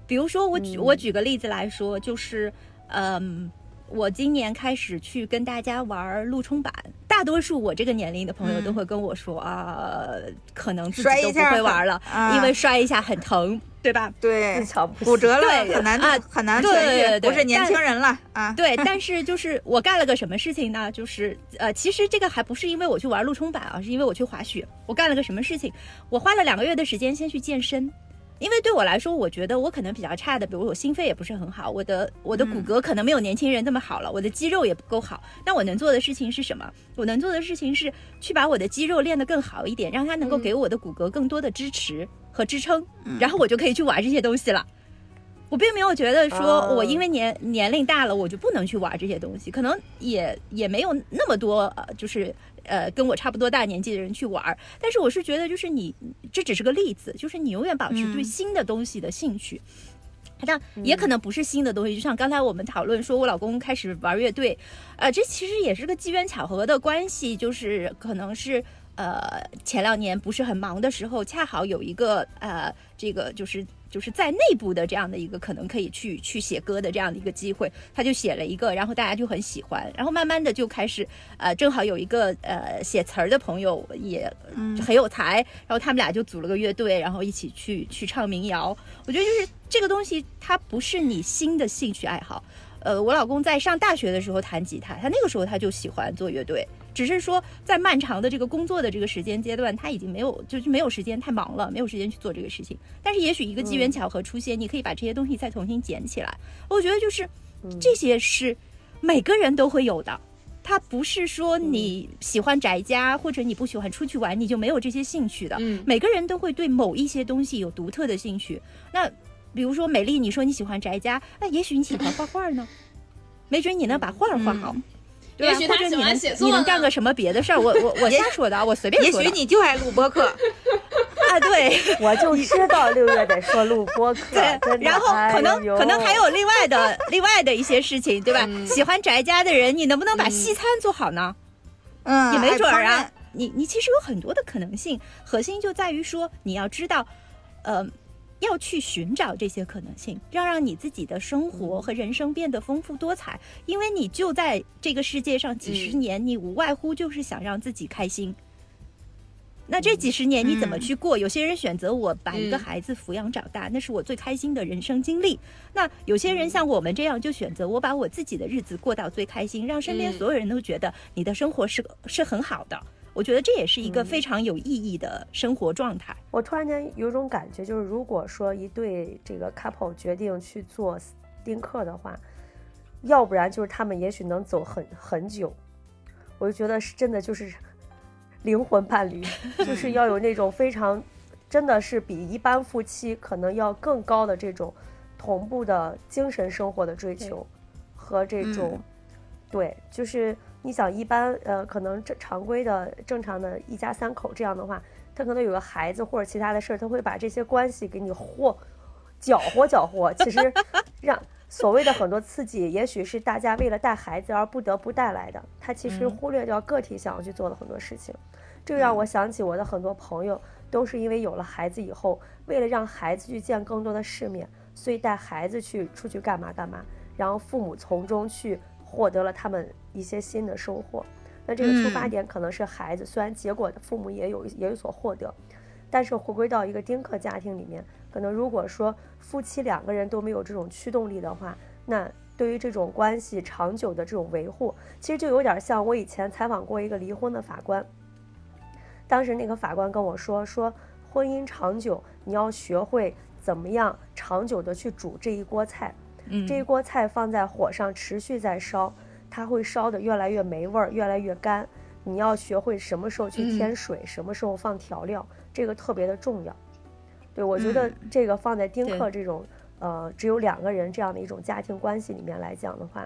比如说，我举我举个例子来说，就是，嗯，我今年开始去跟大家玩路冲板。大多数我这个年龄的朋友都会跟我说啊，可能自己都不会玩了，因为摔一下很疼。对吧？对，骨折了，很难啊，很难痊愈，不是年轻人了啊。对，但是就是我干了个什么事情呢？就是呃，其实这个还不是因为我去玩路冲板啊，是因为我去滑雪。我干了个什么事情？我花了两个月的时间先去健身。因为对我来说，我觉得我可能比较差的，比如我心肺也不是很好，我的我的骨骼可能没有年轻人那么好了，我的肌肉也不够好。那我能做的事情是什么？我能做的事情是去把我的肌肉练得更好一点，让它能够给我的骨骼更多的支持和支撑，然后我就可以去玩这些东西了。我并没有觉得说我因为年年龄大了，我就不能去玩这些东西，可能也也没有那么多呃，就是。呃，跟我差不多大年纪的人去玩儿，但是我是觉得，就是你这只是个例子，就是你永远保持对新的东西的兴趣，这也可能不是新的东西。就像刚才我们讨论说，我老公开始玩乐队，呃，这其实也是个机缘巧合的关系，就是可能是呃前两年不是很忙的时候，恰好有一个呃这个就是。就是在内部的这样的一个可能可以去去写歌的这样的一个机会，他就写了一个，然后大家就很喜欢，然后慢慢的就开始，呃，正好有一个呃写词儿的朋友也很有才，然后他们俩就组了个乐队，然后一起去去唱民谣。我觉得就是这个东西，它不是你新的兴趣爱好。呃，我老公在上大学的时候弹吉他，他那个时候他就喜欢做乐队。只是说，在漫长的这个工作的这个时间阶段，他已经没有，就是没有时间，太忙了，没有时间去做这个事情。但是，也许一个机缘巧合出现，你可以把这些东西再重新捡起来。我觉得就是这些是每个人都会有的，它不是说你喜欢宅家或者你不喜欢出去玩，你就没有这些兴趣的。每个人都会对某一些东西有独特的兴趣。那比如说美丽，你说你喜欢宅家，那也许你喜欢画画呢，没准你能把画画好。也许他喜欢写作，你能干个什么别的事儿？我我 我瞎说的啊，我随便说。也许你就爱录播客 啊！对，我就知道六月得说录播客。对，然后可能可能还有另外的另外的一些事情，对吧？喜欢宅家的人，你能不能把西餐做好呢？嗯，也没准儿啊。你你其实有很多的可能性，核心就在于说你要知道，呃。要去寻找这些可能性，要让你自己的生活和人生变得丰富多彩。因为你就在这个世界上几十年，你无外乎就是想让自己开心。那这几十年你怎么去过？有些人选择我把一个孩子抚养长大，那是我最开心的人生经历。那有些人像我们这样，就选择我把我自己的日子过到最开心，让身边所有人都觉得你的生活是是很好的。我觉得这也是一个非常有意义的生活状态。我突然间有种感觉，就是如果说一对这个 couple 决定去做丁克的话，要不然就是他们也许能走很很久。我就觉得是真的，就是 灵魂伴侣，就是要有那种非常，真的是比一般夫妻可能要更高的这种同步的精神生活的追求和这种，对，就是。你想一般呃，可能正常规的正常的一家三口这样的话，他可能有个孩子或者其他的事儿，他会把这些关系给你和搅和搅和。其实 让所谓的很多刺激，也许是大家为了带孩子而不得不带来的，他其实忽略掉个体想要去做的很多事情。这让我想起我的很多朋友，都是因为有了孩子以后，为了让孩子去见更多的世面，所以带孩子去出去干嘛干嘛，然后父母从中去获得了他们一些新的收获。那这个出发点可能是孩子，虽然结果父母也有也有所获得，但是回归到一个丁克家庭里面。可能如果说夫妻两个人都没有这种驱动力的话，那对于这种关系长久的这种维护，其实就有点像我以前采访过一个离婚的法官。当时那个法官跟我说，说婚姻长久，你要学会怎么样长久的去煮这一锅菜。嗯，这一锅菜放在火上持续在烧，它会烧的越来越没味儿，越来越干。你要学会什么时候去添水，什么时候放调料，这个特别的重要。对，我觉得这个放在丁克这种，呃，只有两个人这样的一种家庭关系里面来讲的话，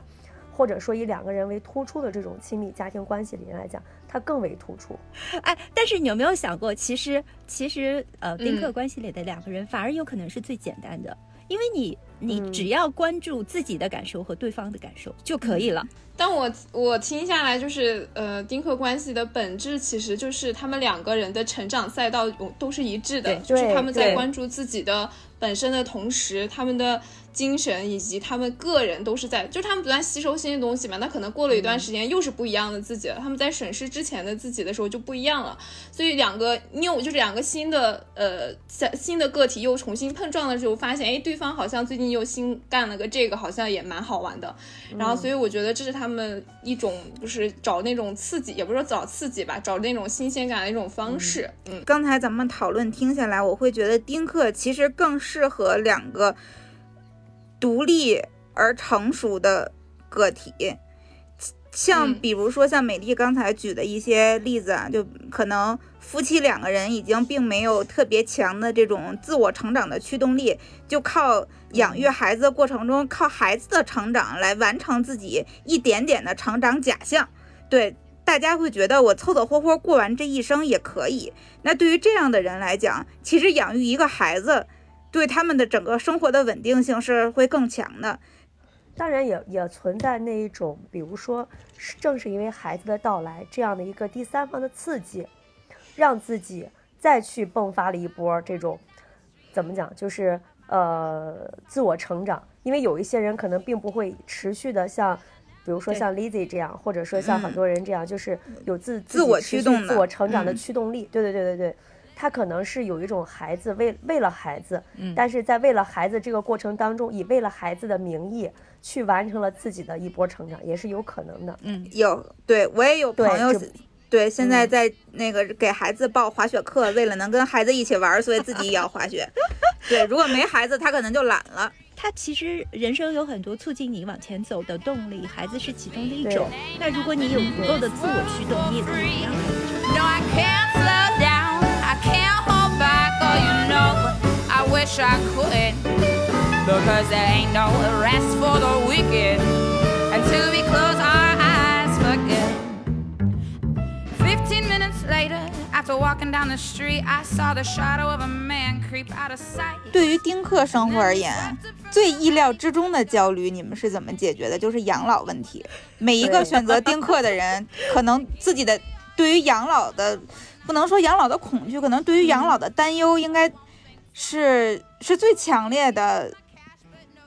或者说以两个人为突出的这种亲密家庭关系里面来讲，它更为突出。哎，但是你有没有想过，其实其实呃，丁克关系里的两个人反而有可能是最简单的，因为你你只要关注自己的感受和对方的感受就可以了。但我我听下来，就是呃，丁克关系的本质其实就是他们两个人的成长赛道都是一致的，就是他们在关注自己的本身的同时，他们的。精神以及他们个人都是在，就是他们不断吸收新的东西嘛。那可能过了一段时间，又是不一样的自己了。他们在审视之前的自己的时候就不一样了。所以两个 new 就是两个新的呃新的个体又重新碰撞的时候，发现哎，对方好像最近又新干了个这个，好像也蛮好玩的。然后，所以我觉得这是他们一种就是找那种刺激，也不是说找刺激吧，找那种新鲜感的一种方式。嗯，刚才咱们讨论听下来，我会觉得丁克其实更适合两个。独立而成熟的个体，像比如说像美丽刚才举的一些例子啊，就可能夫妻两个人已经并没有特别强的这种自我成长的驱动力，就靠养育孩子的过程中，靠孩子的成长来完成自己一点点的成长假象。对，大家会觉得我凑凑合合过完这一生也可以。那对于这样的人来讲，其实养育一个孩子。对他们的整个生活的稳定性是会更强的，当然也也存在那一种，比如说，正是因为孩子的到来这样的一个第三方的刺激，让自己再去迸发了一波这种，怎么讲，就是呃自我成长。因为有一些人可能并不会持续的像，比如说像 Lizzy 这样，或者说像很多人这样，就是有自自我驱动、自我成长的驱动力。对对对对对。他可能是有一种孩子为为了孩子，但是在为了孩子这个过程当中，以为了孩子的名义去完成了自己的一波成长，也是有可能的。嗯，有，对我也有朋友，对，现在在那个给孩子报滑雪课，为了能跟孩子一起玩，所以自己也要滑雪。对，如果没孩子，他可能就懒了。他其实人生有很多促进你往前走的动力，孩子是其中的一种。那如果你有足够的自我驱动，你也可以样。Wish I could. Because there ain't no rest for the wicked until we close our eyes good. Fifteen minutes later, after walking down the street, I saw the shadow of a man creep out of sight. 对于丁克生活而言，最意料之中的焦虑，你们是怎么解决的？就是养老问题。每一个选择丁克的人，可能自己的对于养老的，不能说养老的恐惧，可能对于养老的担忧，应该。是是最强烈的，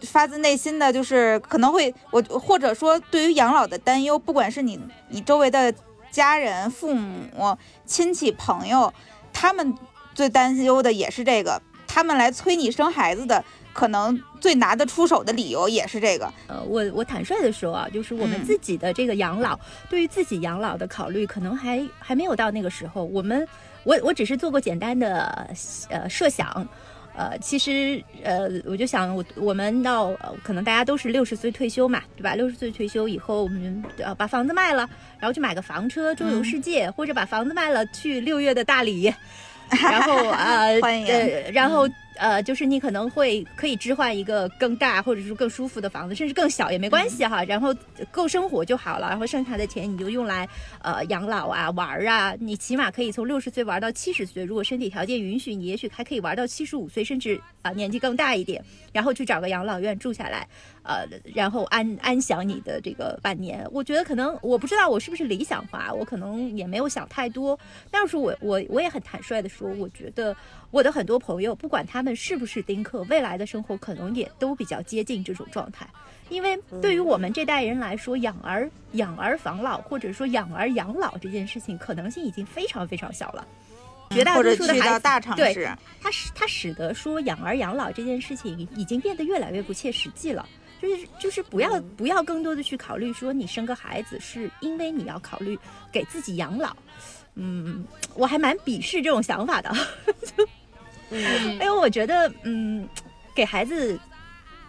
发自内心的就是可能会我或者说对于养老的担忧，不管是你你周围的家人、父母亲戚朋友，他们最担忧的也是这个，他们来催你生孩子的，可能最拿得出手的理由也是这个。呃，我我坦率的说啊，就是我们自己的这个养老，对于自己养老的考虑，可能还还没有到那个时候。我们我我只是做过简单的呃设想。呃，其实呃，我就想，我我们到可能大家都是六十岁退休嘛，对吧？六十岁退休以后，我们呃把房子卖了，然后去买个房车周游世界，或者把房子卖了去六月的大理，然后呃，呃，然后呃，就是你可能会可以置换一个更大或者是更舒服的房子，甚至更小也没关系哈，然后够生活就好了，然后剩下的钱你就用来呃养老啊玩儿啊，你起码可以从六十岁玩到七十岁，如果身体条件允许，你也许还可以玩到七十五岁，甚至啊、年纪更大一点，然后去找个养老院住下来，呃，然后安安享你的这个晚年。我觉得可能我不知道我是不是理想化，我可能也没有想太多，但是我我我也很坦率的说，我觉得我的很多朋友，不管他们是不是丁克，未来的生活可能也都比较接近这种状态。因为对于我们这代人来说，养儿养儿防老，或者说养儿养老这件事情，可能性已经非常非常小了。绝大多数的孩子大城对市，它使它使得说养儿养老这件事情已经变得越来越不切实际了。就是就是不要不要更多的去考虑说你生个孩子是因为你要考虑给自己养老，嗯，我还蛮鄙视这种想法的，嗯。因为我觉得嗯，给孩子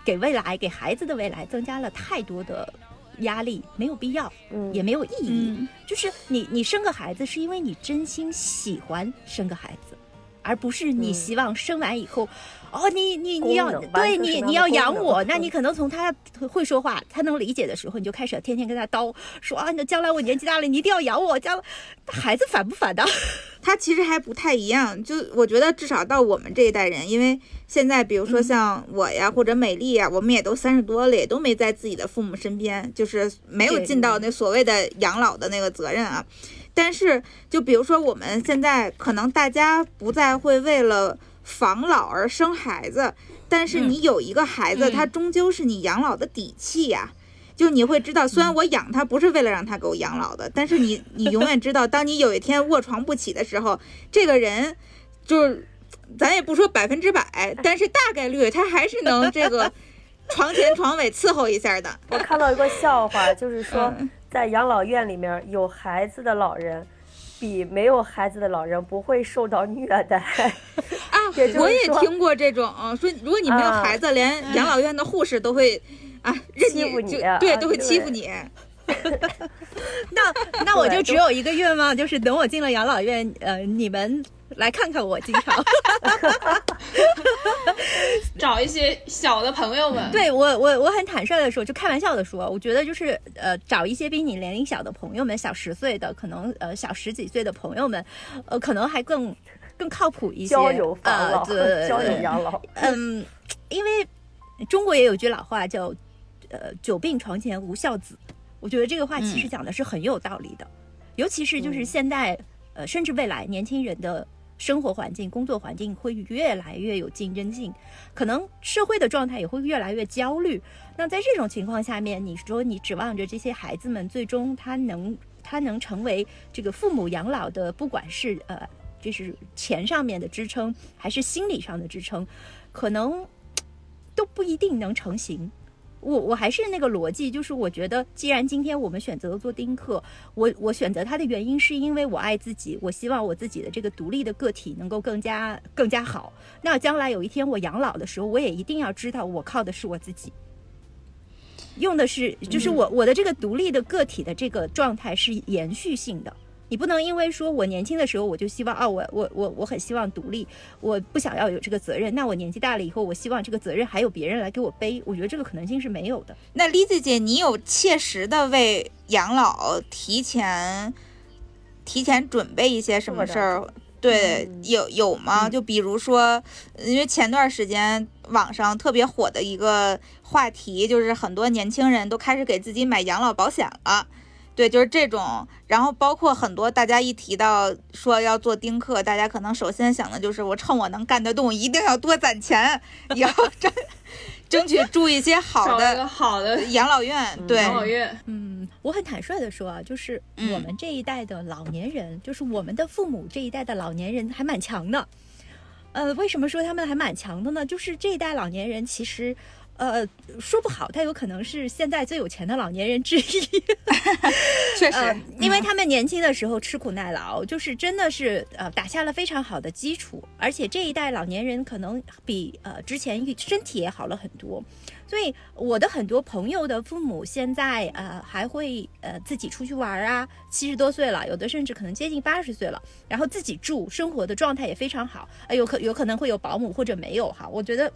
给未来给孩子的未来增加了太多的压力，没有必要，嗯。也没有意义。嗯。就是你你生个孩子是因为你真心喜欢生个孩子，而不是你嗯希望生完以后，哦，你你你要对你你要养我，那嗯你可能从他会说话，他能理解的时候，你就开始天天跟他叨说啊，那将来我年纪大了，你一定要养我，将来孩子反不反的？他其实还不太一样。就我觉得，至少到我们这一代人，因为现在比如说像我呀，或者美丽呀，我们也都三十多了，也都没在自己的父母身边，就是没有尽到那所谓的养老的那个责任啊。但是，就比如说我们现在可能大家不再会为了防老而生孩子，但是你有一个孩子，嗯。他终究是你养老的底气呀、就你会知道，虽然我养他不是为了让他给我养老的，但是你 你永远知道，当你有一天卧床不起的时候，这个人就是，咱也不说百分之百，但是大概率他还是能这个床前床尾伺候一下的。我看到一个笑话，就是说嗯在养老院里面有孩子的老人，比没有孩子的老人不会受到虐待。啊也，我也听过这种，说如果你没有啊孩子，连养老院的护士都会啊认欺负你啊对，都会欺负你。那那我就只有一个愿望，就是等我进了养老院，呃，你们来看看我，经常。找一些小的朋友们，对我，我我很坦率的说，就开玩笑的说，我觉得就是呃，找一些比你年龄小的朋友们，小十岁的，可能呃小十几岁的朋友们，呃，可能还更更靠谱一些。交友防老，呃对 交友养老。嗯，因为中国也有句老话叫呃“久病床前无孝子”，我觉得这个话其实讲的是很有道理的，尤其是就是嗯现在呃，甚至未来年轻人的。生活环境、工作环境会越来越有竞争性，可能社会的状态也会越来越焦虑。那在这种情况下面，你说你指望着这些孩子们最终他能他能成为这个父母养老的，不管是呃就是钱上面的支撑，还是心理上的支撑，可能都不一定能成型。我我还是那个逻辑，就是我觉得，既然今天我们选择了做丁克，我我选择它的原因是因为我爱自己，我希望我自己的这个独立的个体能够更加更加好。那将来有一天我养老的时候，我也一定要知道我靠的是我自己，用的是就是我我的这个独立的个体的这个状态是延续性的。你不能因为说我年轻的时候我就希望啊，我我我我很希望独立，我不想要有这个责任。那我年纪大了以后，我希望这个责任还有别人来给我背，我觉得这个可能性是没有的。那丽子姐，你有切实的为养老提前提前准备一些什么事儿？对，嗯有有吗？就比如说，因为前段时间网上特别火的一个话题，就是很多年轻人都开始给自己买养老保险了。对，就是这种，然后包括很多大家一提到说要做丁克，大家可能首先想的就是我趁我能干得动，一定要多攒钱，以后 争争取住一些好的好的养老院。对，养老院，嗯，我很坦率的说啊，就是嗯我们这一代的老年人，就是我们的父母这一代的老年人还蛮强的。呃，为什么说他们还蛮强的呢？就是这一代老年人其实。呃，说不好，他有可能是现在最有钱的老年人之一。确实，呃，因为他们年轻的时候吃苦耐劳，就是真的是呃打下了非常好的基础，而且这一代老年人可能比呃之前身体也好了很多。所以我的很多朋友的父母现在呃还会呃自己出去玩啊，七十多岁了，有的甚至可能接近八十岁了，然后自己住，生活的状态也非常好，呃有可有可能会有保姆或者没有哈，我觉得。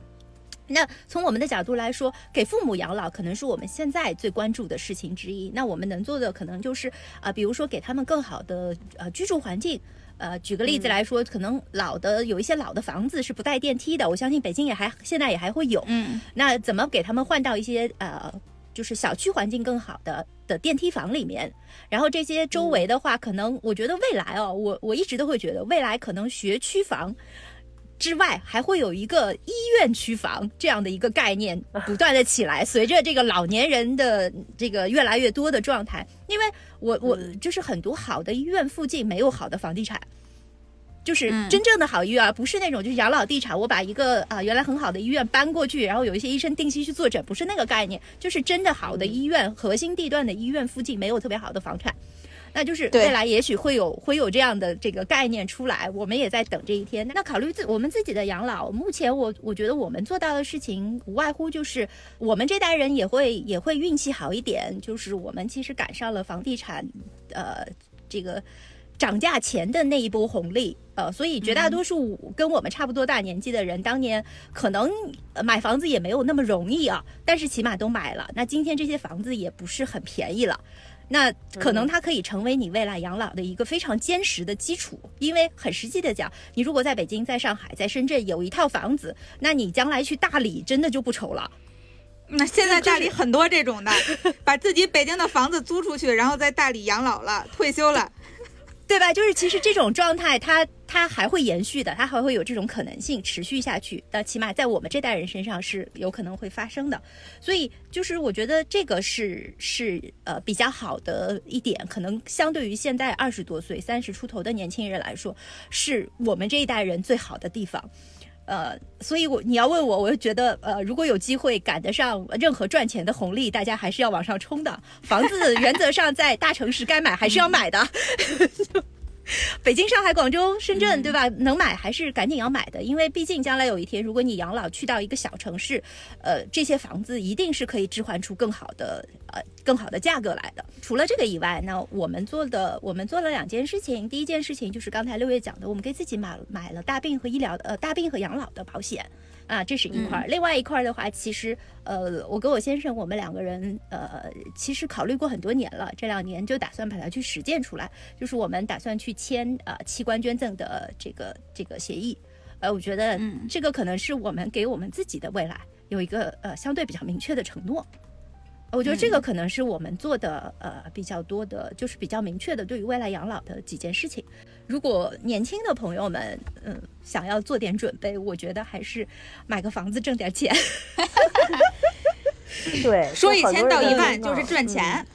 那从我们的角度来说，给父母养老可能是我们现在最关注的事情之一。那我们能做的可能就是啊、比如说给他们更好的呃居住环境。呃，举个例子来说，可能老的有一些老的房子是不带电梯的，我相信北京也还现在也还会有。嗯，那怎么给他们换到一些呃，就是小区环境更好的的电梯房里面？然后这些周围的话，可能我觉得未来哦，我我一直都会觉得未来可能学区房。之外，还会有一个医院区房这样的一个概念不断的起来。随着这个老年人的这个越来越多的状态，因为我我就是很多好的医院附近没有好的房地产，就是嗯。真正的好医院，而不是那种就是养老地产，我把一个啊、原来很好的医院搬过去，然后有一些医生定期去坐诊，不是那个概念，就是真的好的医院，核心地段的医院附近没有特别好的房产。那就是未来也许会有会有这样的这个概念出来，我们也在等这一天。那考虑自我们自己的养老，目前我我觉得我们做到的事情无外乎就是我们这代人也会也会运气好一点，就是我们其实赶上了房地产呃这个涨价前的那一波红利，呃，所以绝大多数跟我们差不多大年纪的人，当年可能呃买房子也没有那么容易啊，但是起码都买了。那今天这些房子也不是很便宜了。那可能它可以成为你未来养老的一个非常坚实的基础，因为很实际的讲，你如果在北京、在上海、在深圳有一套房子，那你将来去大理真的就不愁了。那现在大理很多这种的，把自己北京的房子租出去，然后在大理养老了，退休了。对吧？就是其实这种状态它，它还会延续的，它还会有这种可能性持续下去。但起码在我们这代人身上是有可能会发生的。所以就是我觉得这个是是呃比较好的一点，可能相对于现在二十多岁、三十出头的年轻人来说，是我们这一代人最好的地方。呃，所以我你要问我，我就觉得，呃，如果有机会赶得上任何赚钱的红利，大家还是要往上冲的。房子原则上在大城市该买还是要买的。北京、上海、广州、深圳，对吧？能买还是赶紧要买的，因为毕竟将来有一天，如果你养老去到一个小城市，呃，这些房子一定是可以置换出更好的呃更好的价格来的。除了这个以外，那我们做的我们做了两件事情，第一件事情就是刚才六月讲的，我们给自己买买了大病和医疗呃大病和养老的保险。啊，这是一块儿。另外一块儿的话，其实呃，我跟我先生我们两个人呃，其实考虑过很多年了，这两年就打算把它去实践出来，就是我们打算去签呃器官捐赠的这个这个协议。呃，我觉得嗯这个可能是我们给我们自己的未来有一个呃相对比较明确的承诺。我觉得这个可能是我们做的呃比较多的，就是比较明确的对于未来养老的几件事情。如果年轻的朋友们嗯想要做点准备，我觉得还是买个房子挣点钱。对，说一千到一万嗯就是赚钱。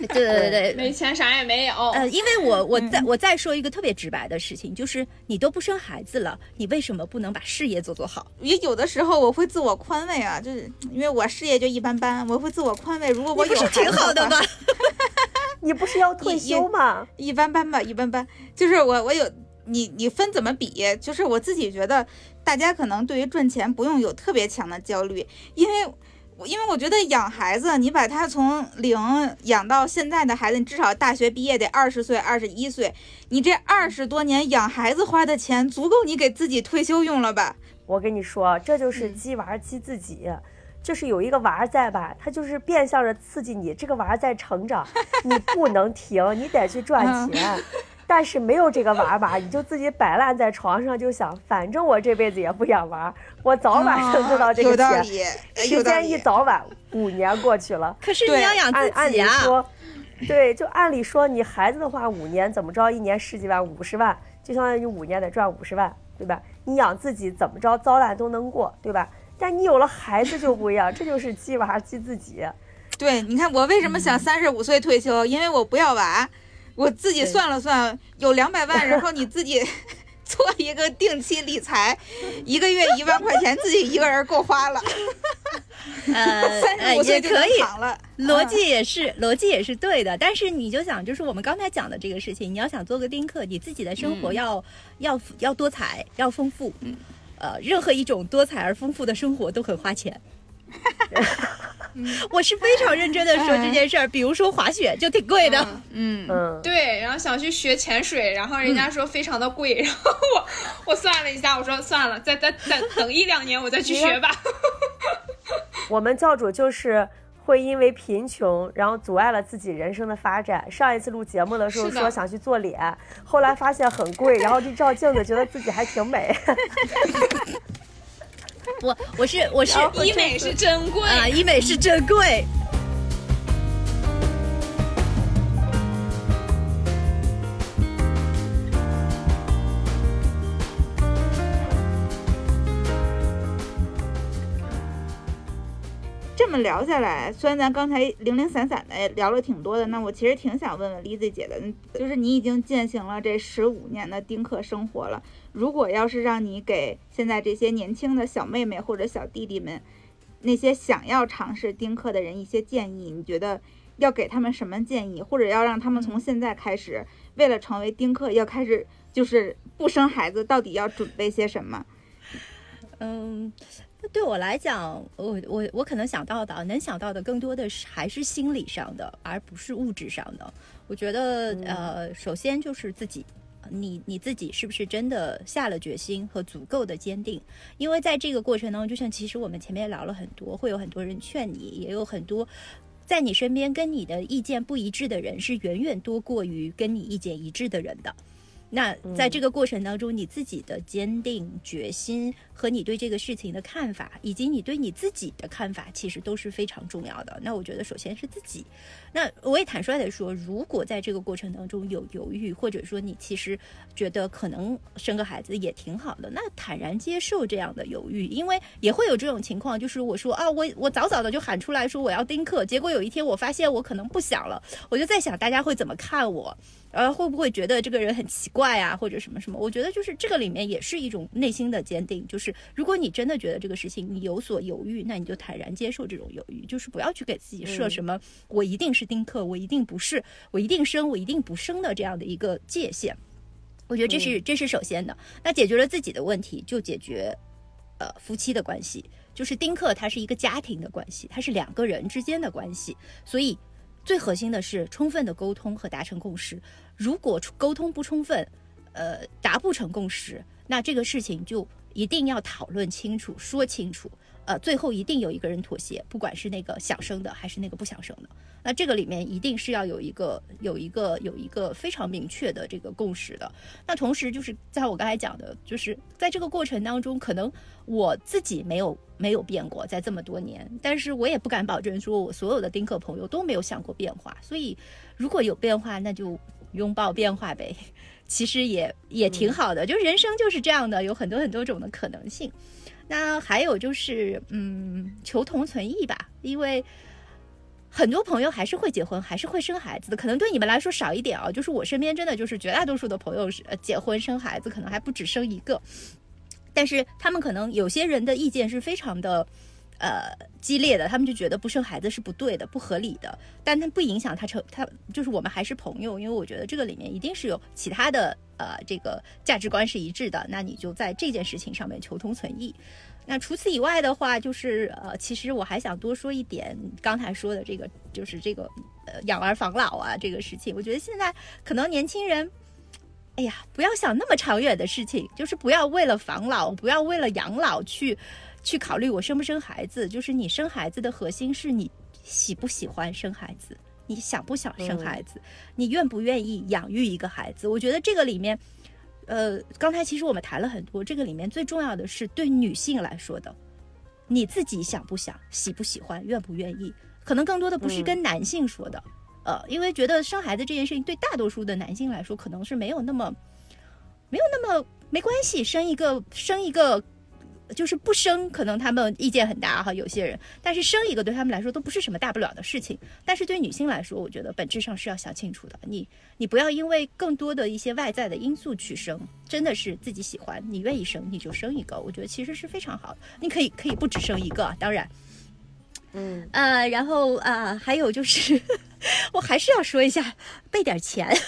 对对对对，没钱啥也没有。呃，因为我我再我再说一个特别直白的事情，就是你都不生孩子了，你为什么不能把事业做做好？也有的时候我会自我宽慰啊，就是因为我事业就一般般，我会自我宽慰。如果我有你不是挺好的吗？你不是要退休吗？一般般吧，一般般。就是我我有你你分怎么比？就是我自己觉得，大家可能对于赚钱不用有特别强的焦虑，因为我因为我觉得养孩子，你把他从零养到现在的孩子，你至少大学毕业得二十岁、二十一岁，你这二十多年养孩子花的钱，足够你给自己退休用了吧？我跟你说，这就是嗯鸡娃鸡自己，就是有一个娃在吧，他就是变相的刺激你，这个娃在成长，你不能停，你得去赚嗯钱。但是没有这个娃娃，你就自己摆烂在床上，就想，反正我这辈子也不养娃，我早晚能挣到这个有道钱。理，有时道理。间一早晚五年过去了，可是你对要养按按理自己啊。说，对，就按理说，你孩子的话，五年怎么着，一年十几万、五十万，就相当于五年得赚五十万，对吧？你养自己怎么着，糟烂都能过，对吧？但你有了孩子就不一样，这就是鸡娃鸡自己。对，你看我为什么想三十五岁退休？因为我不要娃，我自己算了算，有两百万，然后你自己 做一个定期理财，一个月一万块钱，自己一个人够花了。呃 三呃十五岁就能也可以，躺了，逻辑也是逻辑也是对的，但是你就想，就是我们刚才讲的这个事情，你要想做个丁克，你自己的生活要、要要多彩，要丰富，呃，任何一种多彩而丰富的生活都很花钱。我是非常认真的说这件事儿，比如说滑雪就挺贵的，嗯。嗯，嗯，对，然后想去学潜水，然后人家说非常的贵，然后我我算了一下，我说算了，再再等等一两年我再去学吧。我们教主就是会因为贫穷，然后阻碍了自己人生的发展。上一次录节目的时候是说想去做脸，后来发现很贵，然后就照镜子觉得自己还挺美。我我是我是医美是珍贵啊，医美是珍贵。这么聊下来，虽然咱刚才零零散散的聊了挺多的，那我其实挺想问问 Lizzy 姐的，嗯就是你已经践行了这十五年的丁克生活了，如果要是让你给现在这些年轻的小妹妹或者小弟弟们，那些想要尝试丁克的人一些建议，你觉得要给他们什么建议，或者要让他们从现在开始，为了成为丁克，要开始就是不生孩子，到底要准备些什么？嗯，对我来讲，我我我可能想到的，能想到的更多的是还是心理上的，而不是物质上的。我觉得，呃，首先就是自己。你你自己是不是真的下了决心和足够的坚定？因为在这个过程当中，就像其实我们前面聊了很多，会有很多人劝你，也有很多在你身边跟你的意见不一致的人，是远远多过于跟你意见一致的人的。那在这个过程当中，你自己的坚定决心和你对这个事情的看法，以及你对你自己的看法，其实都是非常重要的。那我觉得，首先是自己。那我也坦率的说，如果在这个过程当中有犹豫，或者说你其实觉得可能生个孩子也挺好的，那坦然接受这样的犹豫，因为也会有这种情况，就是我说啊，我我早早的就喊出来说我要丁克，结果有一天我发现我可能不想了，我就在想大家会怎么看我。呃，会不会觉得这个人很奇怪啊，或者什么什么？我觉得就是这个里面也是一种内心的坚定，就是如果你真的觉得这个事情你有所犹豫，那你就坦然接受这种犹豫，就是不要去给自己设什么我一定是丁克，我一定不是，我一定生，我一定不生的这样的一个界限。我觉得这是这是首先的。那解决了自己的问题，就解决呃夫妻的关系，就是丁克它是一个家庭的关系，它是两个人之间的关系，所以。最核心的是充分的沟通和达成共识。如果沟通不充分，呃，达不成共识，那这个事情就一定要讨论清楚、说清楚。呃，最后一定有一个人妥协，不管是那个想生的还是那个不想生的。那这个里面一定是要有一个、有一个、有一个非常明确的这个共识的。那同时就是在我刚才讲的，就是在这个过程当中，可能我自己没有没有变过，在这么多年，但是我也不敢保证说我所有的丁克朋友都没有想过变化。所以如果有变化，那就拥抱变化呗。其实也也挺好的，就是人生就是这样的，有很多很多种的可能性。那还有就是，嗯，求同存异吧，因为很多朋友还是会结婚，还是会生孩子的，可能对你们来说少一点啊。就是我身边真的就是绝大多数的朋友是呃结婚生孩子，可能还不止生一个，但是他们可能有些人的意见是非常的。呃，激烈的，他们就觉得不生孩子是不对的、不合理的，但他不影响他成他，就是我们还是朋友，因为我觉得这个里面一定是有其他的呃，这个价值观是一致的，那你就在这件事情上面求同存异。那除此以外的话，就是呃，其实我还想多说一点，刚才说的这个就是这个呃养儿防老啊这个事情，我觉得现在可能年轻人。哎呀，不要想那么长远的事情，就是不要为了防老，不要为了养老去。去考虑我生不生孩子，就是你生孩子的核心是你喜不喜欢生孩子，你想不想生孩子，你愿不愿意养育一个孩子。我觉得这个里面，呃，刚才其实我们谈了很多，这个里面最重要的是对女性来说的，你自己想不想、喜不喜欢、愿不愿意，可能更多的不是跟男性说的，呃，因为觉得生孩子这件事情对大多数的男性来说，可能是没有那么没有那么没关系，生一个生一个。就是不生，可能他们意见很大哈，有些人，但是生一个对他们来说都不是什么大不了的事情。但是对女性来说，我觉得本质上是要想清楚的。你你不要因为更多的一些外在的因素去生，真的是自己喜欢，你愿意生你就生一个，我觉得其实是非常好的。你可以可以不只生一个，当然，嗯，呃，然后啊、呃还有就是，我还是要说一下，备点钱。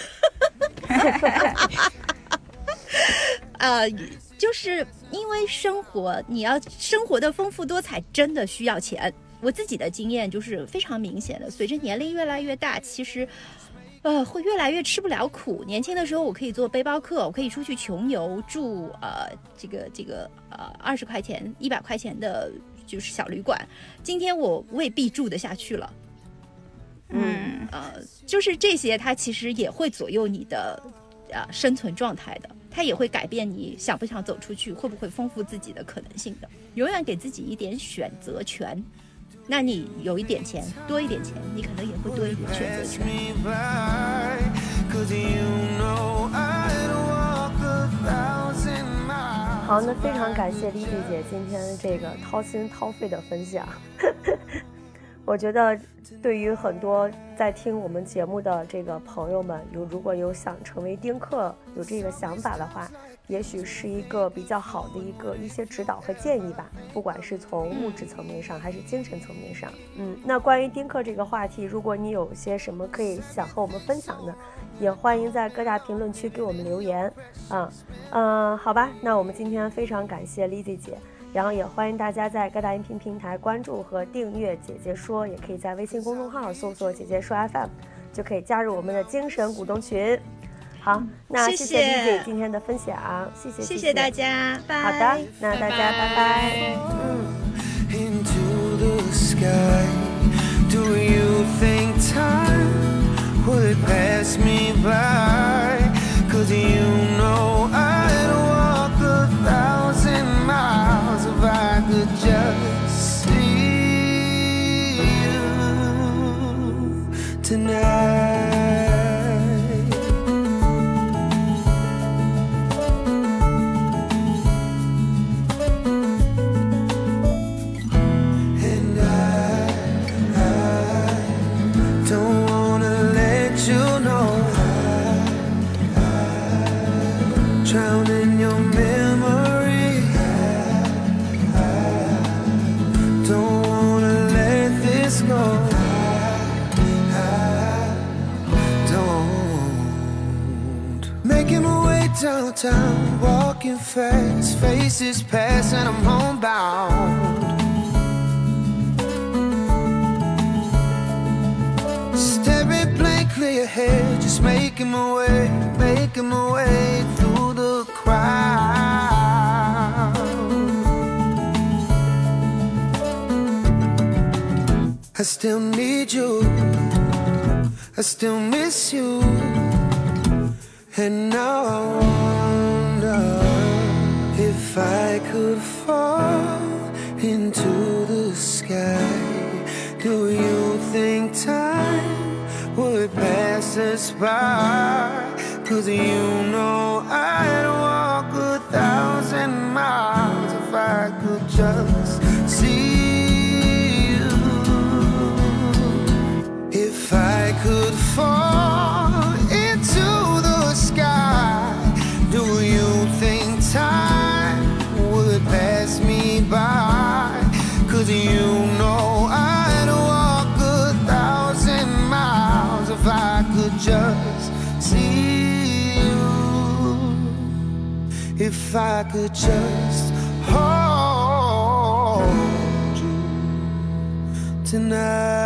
呃，就是因为生活，你要生活的丰富多彩，真的需要钱。我自己的经验就是非常明显的，随着年龄越来越大，其实。呃，会越来越吃不了苦。年轻的时候，我可以做背包客，我可以出去穷游，住呃这个这个呃二十块钱、一百块钱的，就是小旅馆。今天我未必住得下去了。嗯呃，就是这些，它其实也会左右你的呃生存状态的，它也会改变你想不想走出去，会不会丰富自己的可能性的。永远给自己一点选择权。那你有一点钱，多一点钱，你可能也会多一点选择权。好，那非常感谢丽丽姐今天这个掏心掏肺的分享。我觉得，对于很多在听我们节目的这个朋友们，有如果有想成为丁克，有这个想法的话，也许是一个比较好的一个一些指导和建议吧，不管是从物质层面上还是精神层面上。嗯，那关于丁克这个话题，如果你有些什么可以想和我们分享的，也欢迎在各大评论区给我们留言。啊，嗯，好吧，那我们今天非常感谢 Lizzy 姐。然后也欢迎大家在各大音频平台关注和订阅“姐姐说”，也可以在微信公众号搜索“姐姐说 FM”，就可以加入我们的精神股东群。好，那谢谢谢 Lizzy 今天的分享，谢谢谢谢大。家，拜。好的，那大家拜拜。嗯。I could just see you tonight. Fast Faces pass and I'm homebound Staring blankly ahead, just making my way, making my way through the crowd. I still need you, I still miss you, and now I if I could fall into the sky. Do you think time would pass us by? Cause you know I'd walk a thousand miles if I could just If I could just hold you tonight.